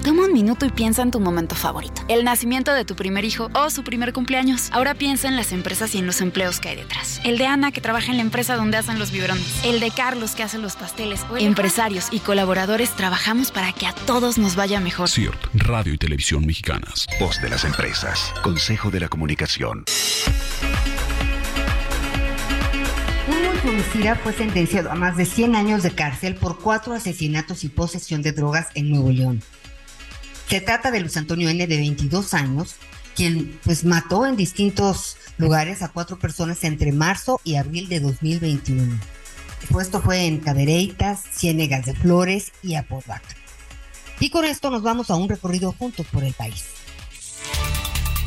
Toma un minuto y piensa en tu momento favorito. El nacimiento de tu primer hijo o su primer cumpleaños. Ahora piensa en las empresas y en los empleos que hay detrás. El de Ana que trabaja en la empresa donde hacen los biberones. El de Carlos que hace los pasteles. Empresarios y colaboradores trabajamos para que a todos nos vaya mejor. CIRT, Radio y Televisión Mexicanas. Voz de las empresas. Consejo de la Comunicación. Un homicida fue sentenciado a más de 100 años de cárcel por cuatro asesinatos y posesión de drogas en Nuevo León. Se trata de Luis Antonio N. de 22 años, quien pues mató en distintos lugares a cuatro personas entre marzo y abril de 2021. Esto fue en Cadereytas, Ciénegas de Flores y Apodaca. Y con esto nos vamos a un recorrido juntos por el país.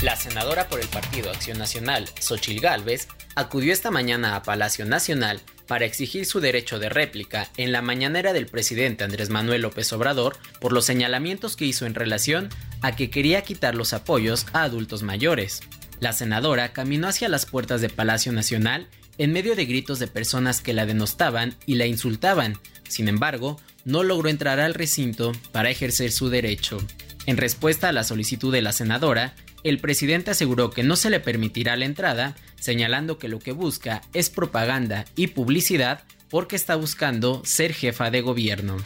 La senadora por el Partido Acción Nacional, Xochil Gálvez, acudió esta mañana a Palacio Nacional para exigir su derecho de réplica en la mañanera del presidente Andrés Manuel López Obrador por los señalamientos que hizo en relación a que quería quitar los apoyos a adultos mayores. La senadora caminó hacia las puertas de Palacio Nacional en medio de gritos de personas que la denostaban y la insultaban. Sin embargo, no logró entrar al recinto para ejercer su derecho. En respuesta a la solicitud de la senadora, el presidente aseguró que no se le permitirá la entrada, señalando que lo que busca es propaganda y publicidad porque está buscando ser jefa de gobierno.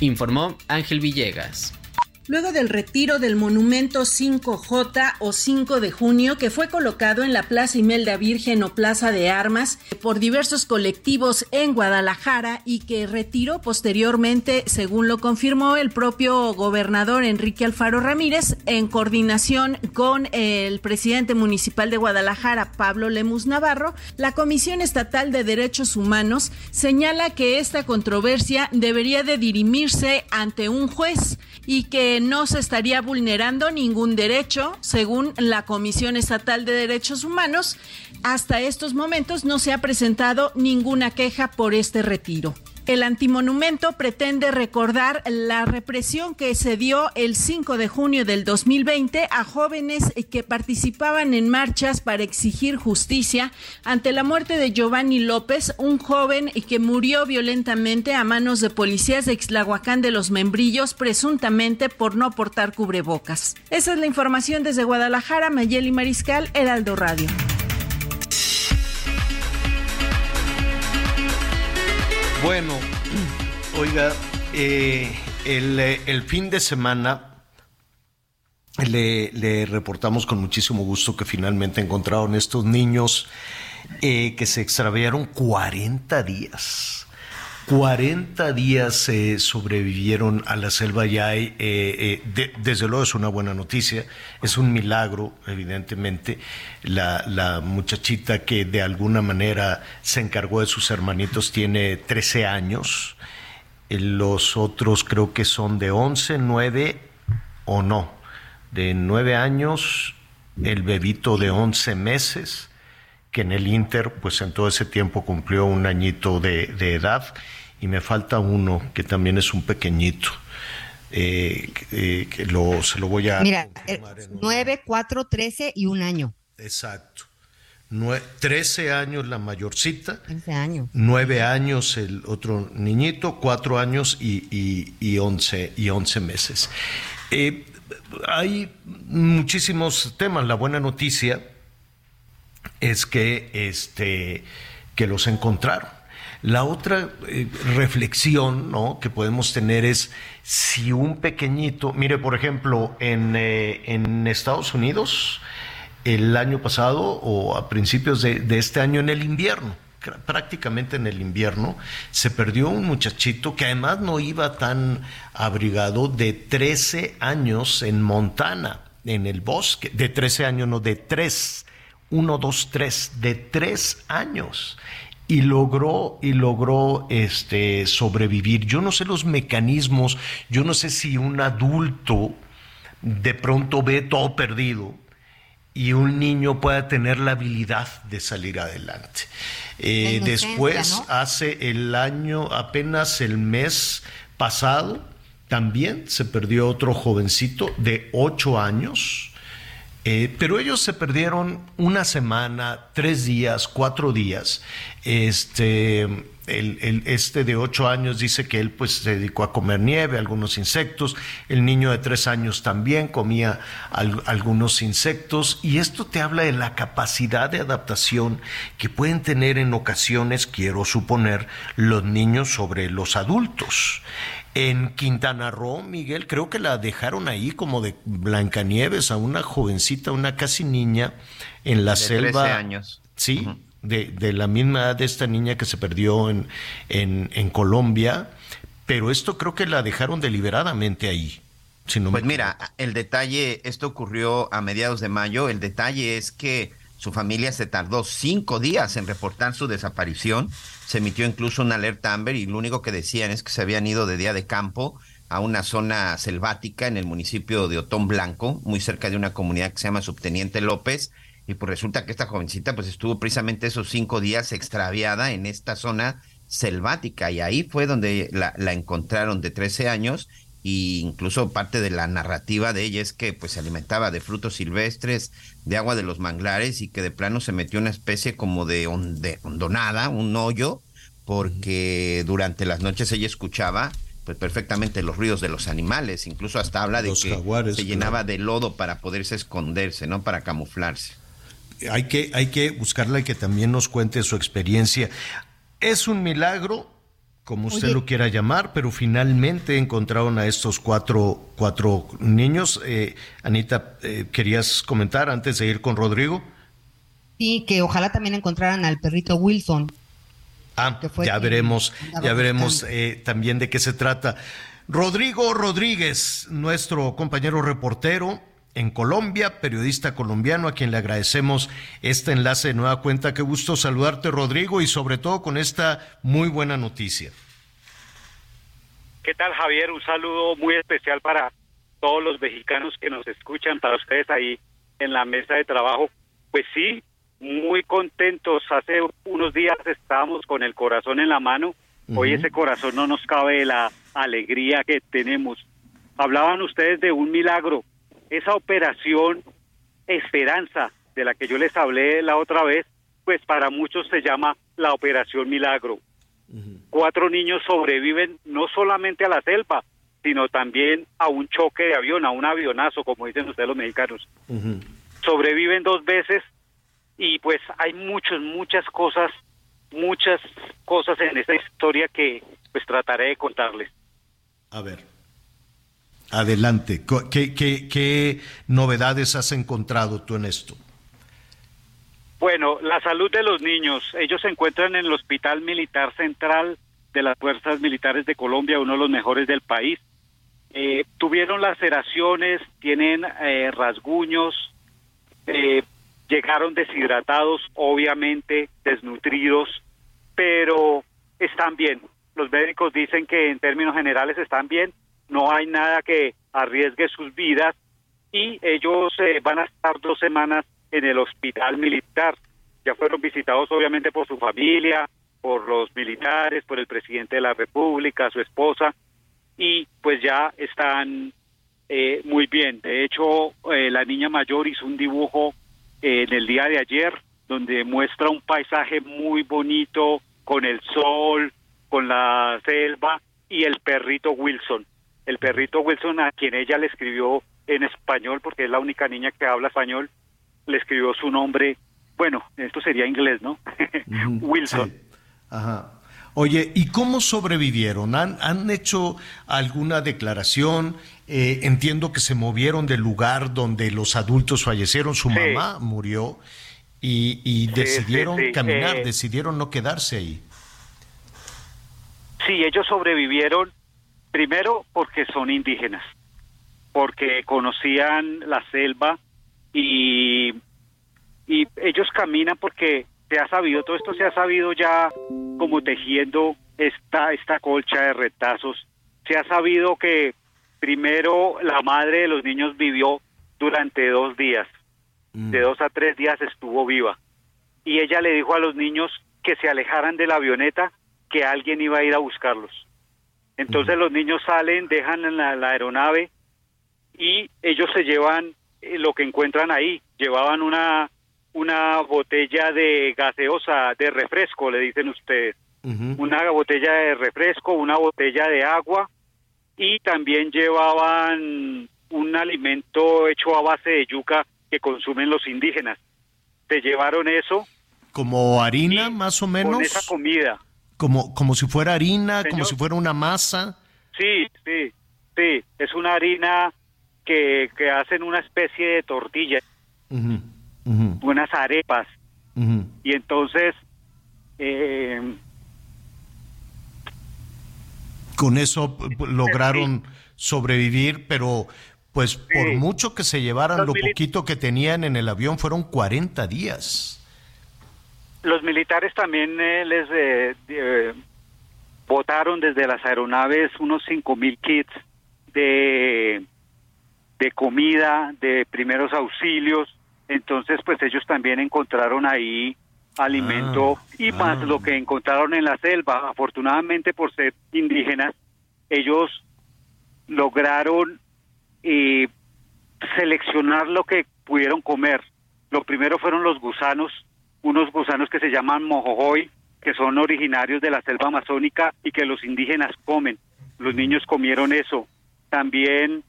Informó Ángel Villegas luego del retiro del monumento 5J o 5 de junio que fue colocado en la Plaza Imelda Virgen o Plaza de Armas por diversos colectivos en Guadalajara y que retiró posteriormente, según lo confirmó el propio gobernador Enrique Alfaro Ramírez, en coordinación con el presidente municipal de Guadalajara, Pablo Lemus Navarro, la Comisión Estatal de Derechos Humanos señala que esta controversia debería de dirimirse ante un juez y que no se estaría vulnerando ningún derecho, según la Comisión Estatal de Derechos Humanos. Hasta estos momentos no se ha presentado ninguna queja por este retiro. El antimonumento pretende recordar la represión que se dio el 5 de junio del 2020 a jóvenes que participaban en marchas para exigir justicia ante la muerte de Giovanni López, un joven que murió violentamente a manos de policías de Ixlahuacán de los Membrillos, presuntamente por no portar cubrebocas. Esa es la información desde Guadalajara, Mayeli Mariscal, Heraldo Radio. Bueno, oiga, eh, el, fin de semana le, reportamos con muchísimo gusto que finalmente encontraron estos niños eh, que se extraviaron 40 días. 40 días eh, sobrevivieron a la selva ya. Eh, eh, desde luego es una buena noticia, es un milagro, evidentemente. La, muchachita que de alguna manera se encargó de sus hermanitos tiene 13 años. Los otros creo que son de 11, 9 o no. De 9 años, el bebito de 11 meses que en el Inter, pues en todo ese tiempo cumplió un añito de, edad, y me falta uno que también es un pequeñito. Eh, eh, que lo, se lo voy a... Mira, 9, 4, 13 y un año. Exacto. 13 años la mayorcita. 13 años. 9 años el otro niñito, 4 años y, y, y, 11, y 11 meses. Eh, hay muchísimos temas. La buena noticia es que, este, que los encontraron. La otra eh, reflexión ¿no? que podemos tener es si un pequeñito, mire, por ejemplo, en, eh, en Estados Unidos, el año pasado o a principios de, de, este año en el invierno, prácticamente en el invierno, se perdió un muchachito que además no iba tan abrigado de 13 años en Montana, en el bosque, de 13 años, no, de 3 uno, dos, tres, de tres años y logró y logró este sobrevivir. Yo no sé los mecanismos, yo no sé si un adulto de pronto ve todo perdido y un niño pueda tener la habilidad de salir adelante. Eh, después, hace el año, apenas el mes pasado, también se perdió otro jovencito de ocho años eh, pero ellos se perdieron una semana, tres días, cuatro días. Este, el, este de ocho años dice que él pues se dedicó a comer nieve, algunos insectos. El niño de tres años también comía algunos insectos. Y esto te habla de la capacidad de adaptación que pueden tener en ocasiones, quiero suponer, los niños sobre los adultos. En Quintana Roo, Miguel, creo que la dejaron ahí como de Blancanieves a una jovencita, una casi niña, en la selva. 13 años. Sí, de, de, la misma edad de esta niña que se perdió en, en, en Colombia, pero esto creo que la dejaron deliberadamente ahí. pues mira, el detalle, esto ocurrió a mediados de mayo, el detalle es que su familia se tardó cinco días en reportar su desaparición. Se emitió incluso una alerta Amber y lo único que decían es que se habían ido de día de campo a una zona selvática en el municipio de Otón Blanco, muy cerca de una comunidad que se llama Subteniente López, y pues resulta que esta jovencita pues estuvo precisamente esos cinco días extraviada en esta zona selvática. Y ahí fue donde la, encontraron de 13 años. Y incluso parte de la narrativa de ella es que pues se alimentaba de frutos silvestres, de agua de los manglares y que de plano se metió una especie como de, hondonada, un hoyo, porque durante las noches ella escuchaba pues perfectamente los ruidos de los animales, incluso hasta habla de que se llenaba de lodo para poderse esconderse, ¿no? Para camuflarse. Hay que, hay que buscarla y que también nos cuente su experiencia. Es un milagro como usted lo quiera llamar, pero finalmente encontraron a estos cuatro, cuatro niños. Eh, Anita, eh, ¿querías comentar antes de ir con Rodrigo? Sí, que ojalá también encontraran al perrito Wilson. Ah, ya veremos, ya veremos eh, también de qué se trata. Rodrigo Rodríguez, nuestro compañero reportero, en Colombia, periodista colombiano a quien le agradecemos este enlace de nueva cuenta. Qué gusto saludarte, Rodrigo, y sobre todo con esta muy buena noticia. ¿Qué tal, Javier? Un saludo muy especial para todos los mexicanos que nos escuchan, para ustedes ahí en la mesa de trabajo. Pues sí, muy contentos. Hace unos días estábamos con el corazón en la mano Hoy ese corazón no nos cabe de la alegría que tenemos. Hablaban ustedes de un milagro. Esa operación Esperanza, de la que yo les hablé la otra vez, pues para muchos se llama la operación milagro. Cuatro niños sobreviven no solamente a la selva, sino también a un choque de avión, a un avionazo, como dicen ustedes los mexicanos. Sobreviven dos veces y pues hay muchas, muchas cosas, muchas cosas en esta historia que pues trataré de contarles. A ver. Adelante. ¿Qué, novedades has encontrado tú en esto? Bueno, la salud de los niños. Ellos se encuentran en el Hospital Militar Central de las Fuerzas Militares de Colombia, uno de los mejores del país. Eh, tuvieron laceraciones, tienen eh, rasguños, eh, llegaron deshidratados, obviamente desnutridos, pero están bien. Los médicos dicen que en términos generales están bien, no hay nada que arriesgue sus vidas y ellos van a estar dos semanas en el hospital militar. Ya fueron visitados obviamente por su familia, por los militares, por el presidente de la República, su esposa, y pues ya están eh, muy bien. De hecho, eh, la niña mayor hizo un dibujo eh, en el día de ayer donde muestra un paisaje muy bonito con el sol, con la selva y el perrito Wilson. El perrito Wilson a quien ella le escribió en español, porque es la única niña que habla español, le escribió su nombre, bueno, esto sería inglés, ¿no? Wilson. Ajá. Oye, ¿y cómo sobrevivieron? ¿Han, han hecho alguna declaración? Eh, entiendo que se movieron del lugar donde los adultos fallecieron, su mamá murió y, decidieron caminar, eh, decidieron no quedarse ahí. Sí, ellos sobrevivieron primero porque son indígenas, porque conocían la selva y, y ellos caminan porque se ha sabido, todo esto se ha sabido ya como tejiendo esta, esta colcha de retazos. Se ha sabido que primero la madre de los niños vivió durante dos días, de dos a tres días estuvo viva. Y ella le dijo a los niños que se alejaran de la avioneta, que alguien iba a ir a buscarlos. Entonces los niños salen, dejan la, la aeronave y ellos se llevan eh, lo que encuentran ahí. Llevaban una una botella de gaseosa, de refresco, le dicen ustedes. Una botella de refresco, una botella de agua y también llevaban un alimento hecho a base de yuca que consumen los indígenas. Se llevaron eso. Como harina, más o menos. Con esa comida. Como, como si fuera harina, como si fuera una masa. Sí, sí, sí. Es una harina que, que hacen una especie de tortilla unas arepas. Y entonces... Eh, Con eso lograron sobrevivir, pero pues por mucho que se llevaran lo poquito que tenían en el avión, fueron 40 días. Los militares también eh, les eh, votaron desde las aeronaves unos 5 mil kits de, de comida, de primeros auxilios, entonces, pues ellos también encontraron ahí alimento Ah, y más lo que encontraron en la selva. Afortunadamente, por ser indígenas, ellos lograron eh, seleccionar lo que pudieron comer. Lo primero fueron los gusanos, unos gusanos que se llaman mojojoy, que son originarios de la selva amazónica y que los indígenas comen. Los niños comieron eso. También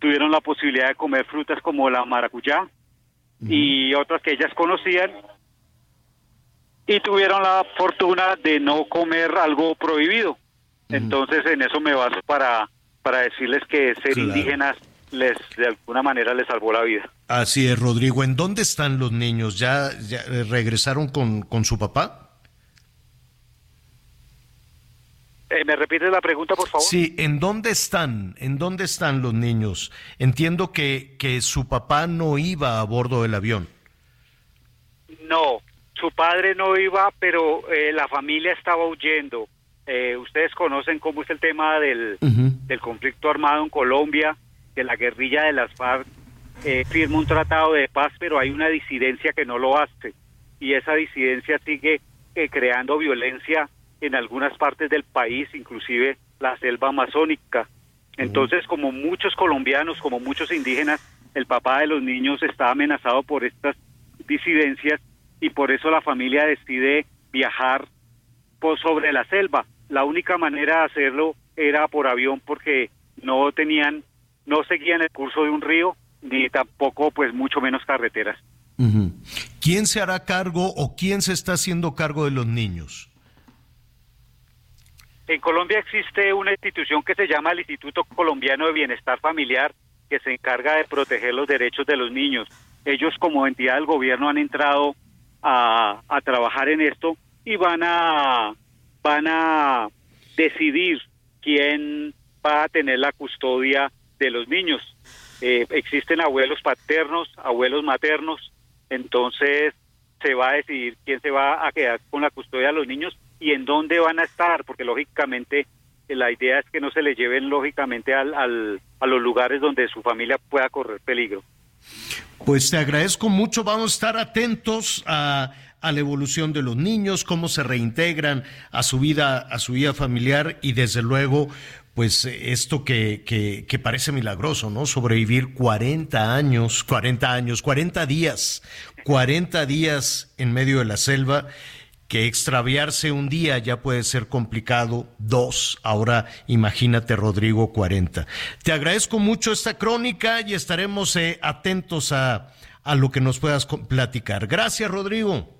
tuvieron la posibilidad de comer frutas como la maracuyá, y otras que ellas conocían y tuvieron la fortuna de no comer algo prohibido. Entonces en eso me baso para, para decirles que ser Claro. indígenas les de alguna manera les salvó la vida. Así es, Rodrigo. ¿En dónde están los niños? ¿Ya, ya, regresaron con, con su papá? Eh, ¿Me repites la pregunta, por favor? Sí, ¿en dónde están? ¿En dónde están los niños? Entiendo que, que su papá no iba a bordo del avión. No, su padre no iba, pero eh, la familia estaba huyendo. Eh, ustedes conocen cómo es el tema del, del conflicto armado en Colombia, que la guerrilla de las FARC eh, firma un tratado de paz, pero hay una disidencia que no lo hace. Y esa disidencia sigue eh, creando violencia en algunas partes del país, inclusive la selva amazónica. Entonces, como muchos colombianos, como muchos indígenas, el papá de los niños está amenazado por estas disidencias y por eso la familia decide viajar por sobre la selva. La única manera de hacerlo era por avión porque no tenían, no seguían el curso de un río ni tampoco, pues, mucho menos carreteras. ¿Quién se hará cargo o quién se está haciendo cargo de los niños? En Colombia existe una institución que se llama el Instituto Colombiano de Bienestar Familiar que se encarga de proteger los derechos de los niños. Ellos como entidad del gobierno han entrado a, a trabajar en esto y van a van a decidir quién va a tener la custodia de los niños. Eh, existen abuelos paternos, abuelos maternos, entonces se va a decidir quién se va a quedar con la custodia de los niños y en dónde van a estar, porque lógicamente eh, la idea es que no se les lleven lógicamente al, al, a los lugares donde su familia pueda correr peligro. Pues te agradezco mucho, vamos a estar atentos a, a, la evolución de los niños, cómo se reintegran a su vida, a su vida familiar y desde luego, pues esto que, que, que parece milagroso, ¿no? Sobrevivir 40 años, 40 años, 40 días, 40 días en medio de la selva que extraviarse un día ya puede ser complicado, dos, ahora imagínate Rodrigo 40. Te agradezco mucho esta crónica y estaremos eh, atentos a, a, lo que nos puedas platicar. Gracias Rodrigo.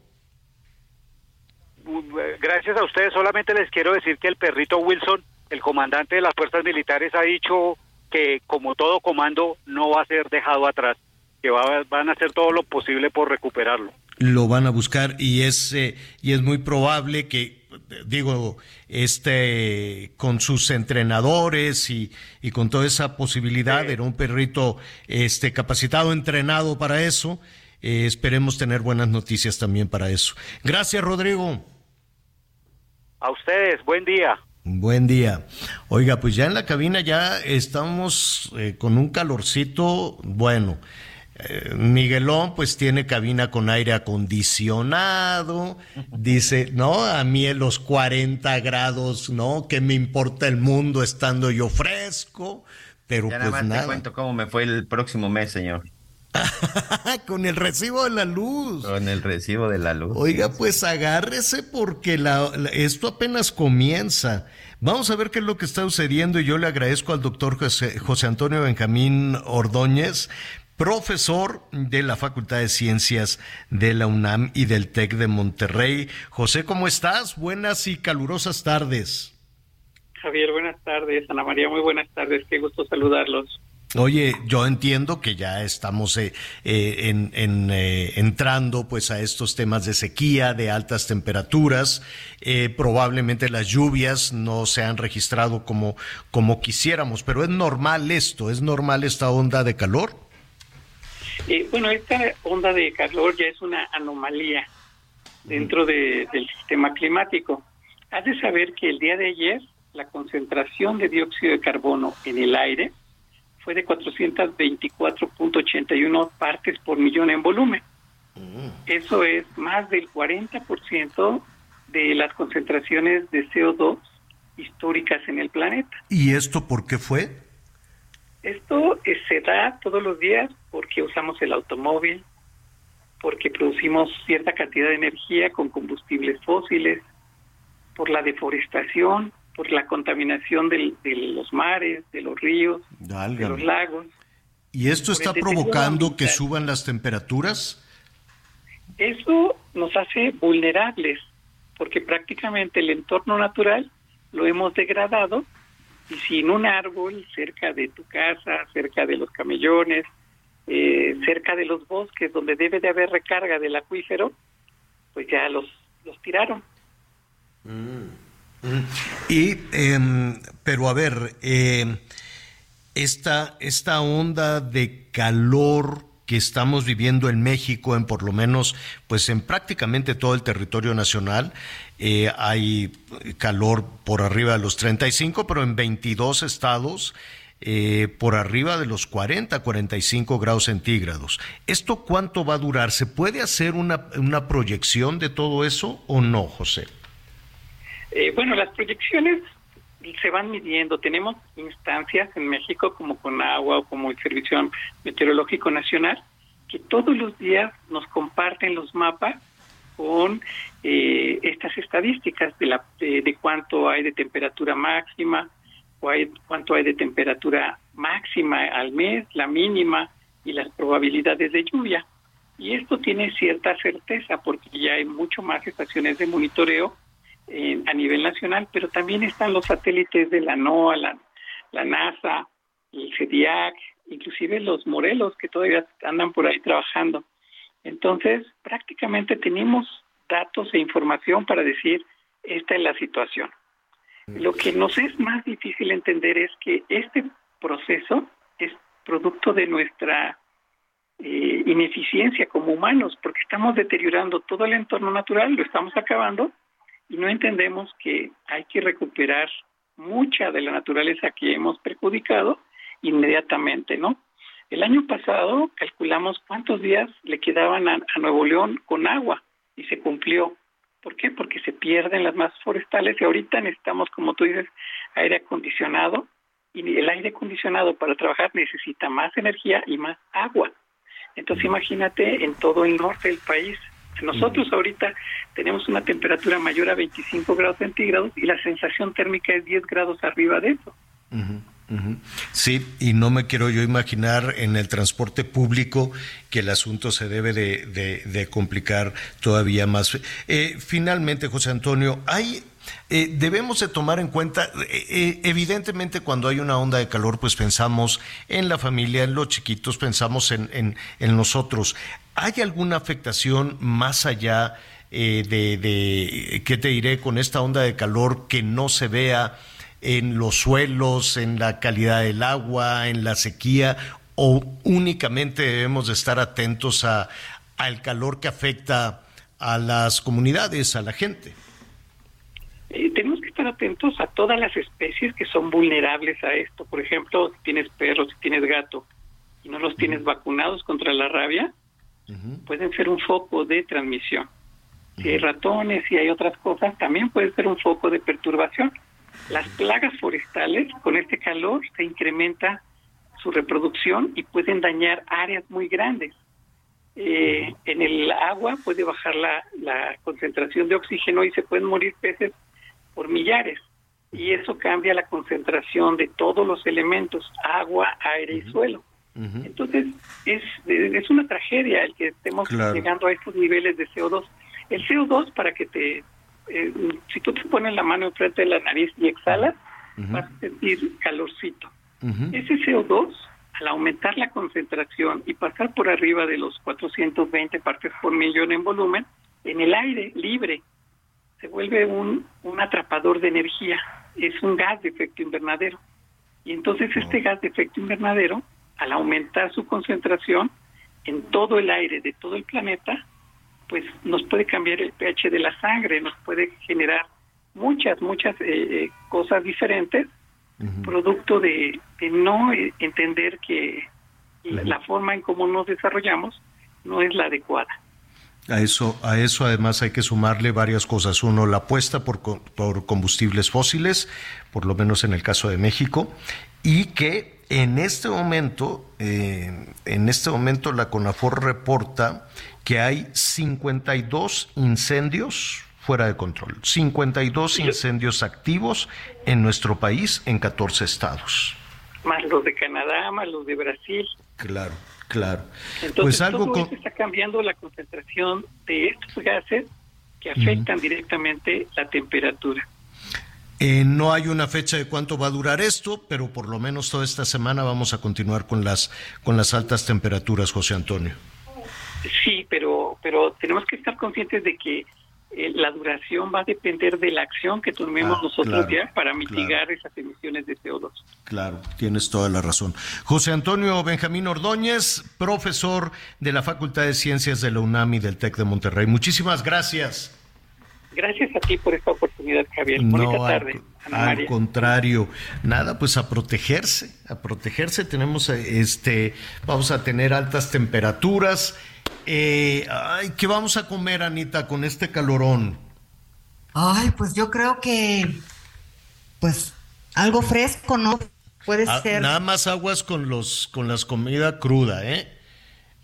Gracias a ustedes, solamente les quiero decir que el perrito Wilson, el comandante de las fuerzas militares, ha dicho que como todo comando no va a ser dejado atrás, que va, van a hacer todo lo posible por recuperarlo lo van a buscar y es, eh, y es muy probable que, digo, este, con sus entrenadores y, y con toda esa posibilidad, era un perrito este, capacitado, entrenado para eso. Eh, esperemos tener buenas noticias también para eso. Gracias, Rodrigo. A ustedes, buen día. Buen día. Oiga, pues ya en la cabina ya estamos eh, con un calorcito bueno. Eh, Miguelón pues tiene cabina con aire acondicionado, dice, no, a mí en los 40 grados, no, que me importa el mundo estando yo fresco, pero ya pues nada. Más te cuento cómo me fue el próximo mes, señor. con el recibo de la luz. Con el recibo de la luz. Oiga, pues agárrese porque la, la, esto apenas comienza. Vamos a ver qué es lo que está sucediendo y yo le agradezco al doctor José, José Antonio Benjamín Ordóñez profesor de la Facultad de Ciencias de la UNAM y del TEC de Monterrey. José, ¿cómo estás? Buenas y calurosas tardes. Javier, buenas tardes. Ana María, muy buenas tardes. Qué gusto saludarlos. Oye, yo entiendo que ya estamos eh, eh, en, en, eh, entrando pues a estos temas de sequía, de altas temperaturas. probablemente las lluvias no se han registrado como, como quisiéramos, pero es normal esto, es normal esta onda de calor. Eh, bueno, esta onda de calor ya es una anomalía dentro de, del sistema climático. Has de saber que el día de ayer la concentración de dióxido de carbono en el aire fue de 424.81 partes por millón en volumen. Eso es más del 40% de las concentraciones de CO2 históricas en el planeta. ¿Y esto por qué fue? Esto se da todos los días porque usamos el automóvil, porque producimos cierta cantidad de energía con combustibles fósiles, por la deforestación, por la contaminación del, de los mares, de los ríos, de los lagos. ¿Y esto está provocando que suban las temperaturas? Eso nos hace vulnerables, porque prácticamente el entorno natural lo hemos degradado y sin un árbol cerca de tu casa, cerca de los camellones, eh, cerca de los bosques donde debe de haber recarga del acuífero, pues ya los, los tiraron. Mm. Y, eh, pero a ver, eh, esta, esta onda de calor que estamos viviendo en México, en por lo menos, pues en prácticamente todo el territorio nacional, eh, hay calor por arriba de los 35, pero en 22 estados eh, por arriba de los 40, 45 grados centígrados. ¿Esto cuánto va a durar? ¿Se puede hacer una, una proyección de todo eso o no, José? Eh, bueno, las proyecciones se van midiendo. Tenemos instancias en México como con agua o como el Servicio Meteorológico Nacional que todos los días nos comparten los mapas con eh, estas estadísticas de, la, de, cuánto hay de temperatura máxima, cuánto hay de temperatura máxima al mes, la mínima y las probabilidades de lluvia. Y esto tiene cierta certeza porque ya hay mucho más estaciones de monitoreo eh, a nivel nacional, pero también están los satélites de la NOAA, la, la NASA, el CEDIAC, inclusive los Morelos que todavía andan por ahí trabajando. Entonces, prácticamente tenemos datos e información para decir, esta es la situación. Lo que nos es más difícil entender es que este proceso es producto de nuestra eh, ineficiencia como humanos, porque estamos deteriorando todo el entorno natural, lo estamos acabando y no entendemos que hay que recuperar mucha de la naturaleza que hemos perjudicado inmediatamente, ¿no? El año pasado calculamos cuántos días le quedaban a, Nuevo León con agua y se cumplió. ¿Por qué? Porque se pierden las masas forestales y ahorita necesitamos, como tú dices, aire acondicionado y el aire acondicionado para trabajar necesita más energía y más agua. Entonces imagínate en todo el norte del país. Nosotros ahorita tenemos una temperatura mayor a 25 grados centígrados y la sensación térmica es 10 grados arriba de eso. Sí, y no me quiero yo imaginar en el transporte público que el asunto se debe de, complicar todavía más. Eh, finalmente, José Antonio, hay eh, debemos de tomar en cuenta, eh, evidentemente cuando hay una onda de calor, pues pensamos en la familia, en los chiquitos, pensamos en, en, nosotros. ¿Hay alguna afectación más allá de, de, qué te diré, con esta onda de calor que no se vea? en los suelos, en la calidad del agua, en la sequía, o únicamente debemos de estar atentos a, al calor que afecta a las comunidades, a la gente? Eh, tenemos que estar atentos a todas las especies que son vulnerables a esto. Por ejemplo, si tienes perros, si tienes gato y no los tienes vacunados contra la rabia, pueden ser un foco de transmisión. Si hay ratones, y hay otras cosas, también puede ser un foco de perturbación. Las plagas forestales, con este calor, se incrementa su reproducción y pueden dañar áreas muy grandes. Eh, en el agua puede bajar la, la concentración de oxígeno y se pueden morir peces por millares. Y eso cambia la concentración de todos los elementos, agua, aire y suelo. Entonces, es, es una tragedia el que estemos llegando a estos niveles de CO2. El CO2, para que te eh, si tú te pones la mano enfrente de la nariz y exhalas, vas a sentir calorcito. Ese CO2, al aumentar la concentración y pasar por arriba de los 420 partes por millón en volumen, en el aire libre se vuelve un, un atrapador de energía, es un gas de efecto invernadero. Y entonces este gas de efecto invernadero, al aumentar su concentración en todo el aire de todo el planeta, pues nos puede cambiar el pH de la sangre, nos puede generar muchas, muchas eh, eh, cosas diferentes, producto de, no eh, entender que la, forma en cómo nos desarrollamos no es la adecuada. A eso, a eso además hay que sumarle varias cosas. Uno, la apuesta por, por combustibles fósiles, por lo menos en el caso de México, y que en este momento, en este momento la CONAFOR reporta que hay 52 incendios fuera de control, 52 incendios activos en nuestro país en 14 estados. Más los de Canadá, más los de Brasil. Claro, claro. Entonces, pues algo todo está cambiando la concentración de estos gases que afectan directamente la temperatura. Eh, no hay una fecha de cuánto va a durar esto, pero por lo menos toda esta semana vamos a continuar con las con las altas temperaturas, José Antonio. Sí, pero, pero tenemos que estar conscientes de que eh, la duración va a depender de la acción que tomemos ah, nosotros ya para mitigar esas emisiones de CO2. Claro, tienes toda la razón. José Antonio Benjamín Ordóñez, profesor de la Facultad de Ciencias de la UNAM y del TEC de Monterrey. Muchísimas gracias. Gracias a ti por esta oportunidad, Javier. Bonita tarde. Al, contrario, nada, pues a protegerse, a protegerse. Tenemos, eh, este, vamos a tener altas temperaturas. Eh, ay, ¿Qué vamos a comer, Anita, con este calorón? Ay, pues yo creo que, pues, algo fresco, ¿no? Puede Ah, ser. Nada más aguas con los con las comida cruda, ¿eh?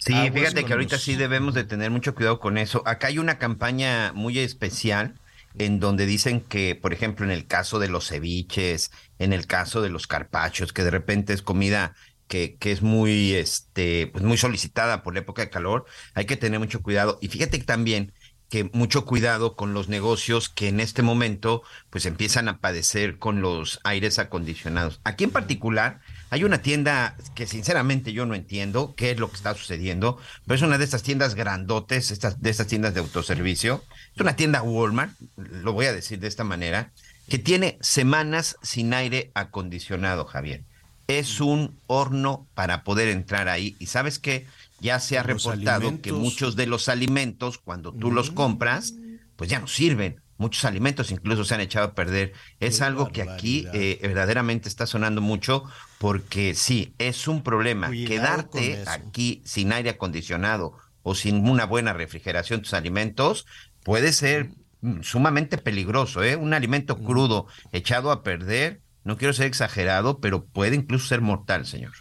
Sí, Aguas fíjate que ahorita los- sí debemos de tener mucho cuidado con eso. Acá hay una campaña muy especial en donde dicen que, por ejemplo, en el caso de los ceviches, en el caso de los carpachos, que de repente es comida que, que es muy, este, pues muy solicitada por la época de calor, hay que tener mucho cuidado. Y fíjate también que mucho cuidado con los negocios que en este momento pues empiezan a padecer con los aires acondicionados. Aquí en particular hay una tienda que sinceramente yo no entiendo qué es lo que está sucediendo, pero es una de estas tiendas grandotes, estas, de estas tiendas de autoservicio. Es una tienda Walmart, lo voy a decir de esta manera, que tiene semanas sin aire acondicionado, Javier. Es un horno para poder entrar ahí. Y sabes qué, ya se ha Los reportado que muchos de los alimentos, cuando tú los compras, pues ya no sirven. Muchos alimentos incluso se han echado a perder. Es algo que aquí eh, verdaderamente está sonando mucho porque sí, es un problema. Cuidado Quedarte aquí sin aire acondicionado o sin una buena refrigeración de tus alimentos puede ser mm, sumamente peligroso. ¿eh? Un alimento crudo echado a perder, no quiero ser exagerado, pero puede incluso ser mortal, señor.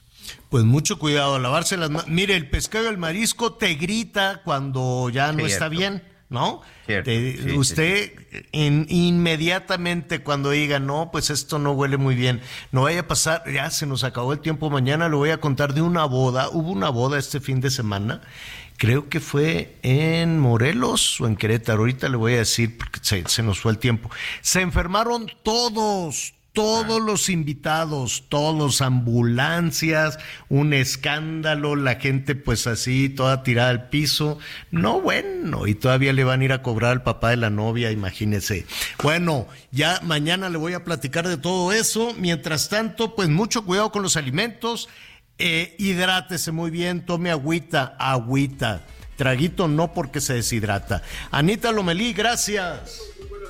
Pues mucho cuidado, lavarse las manos. Mire, el pescado y el marisco te grita cuando ya no está bien, ¿no? Cierto, Te- sí, sí, usted in- inmediatamente cuando diga, no, pues esto no huele muy bien, no vaya a pasar, ya se nos acabó el tiempo, mañana le voy a contar de una boda, hubo una boda este fin de semana, creo que fue en Morelos o en Querétaro, ahorita le voy a decir porque se, se nos fue el tiempo. Se enfermaron todos, todos los invitados, todos, ambulancias, un escándalo, la gente pues así, toda tirada al piso. No, bueno, y todavía le van a ir a cobrar al papá de la novia, imagínese. Bueno, ya mañana le voy a platicar de todo eso. Mientras tanto, pues mucho cuidado con los alimentos. Eh, hidrátese muy bien, tome agüita, agüita. Traguito no porque se deshidrata. Anita Lomelí, gracias.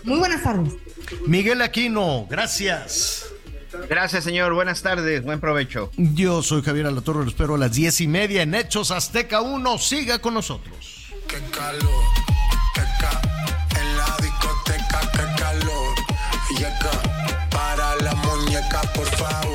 Muy buenas tardes. Miguel Aquino, gracias. Gracias, señor. Buenas tardes. Buen provecho. Yo soy Javier Alatorre, lo espero a las diez y media en Hechos Azteca 1. Siga con nosotros. Qué calor, qué ca en la discoteca, qué calor. Y acá, para la muñeca, por favor.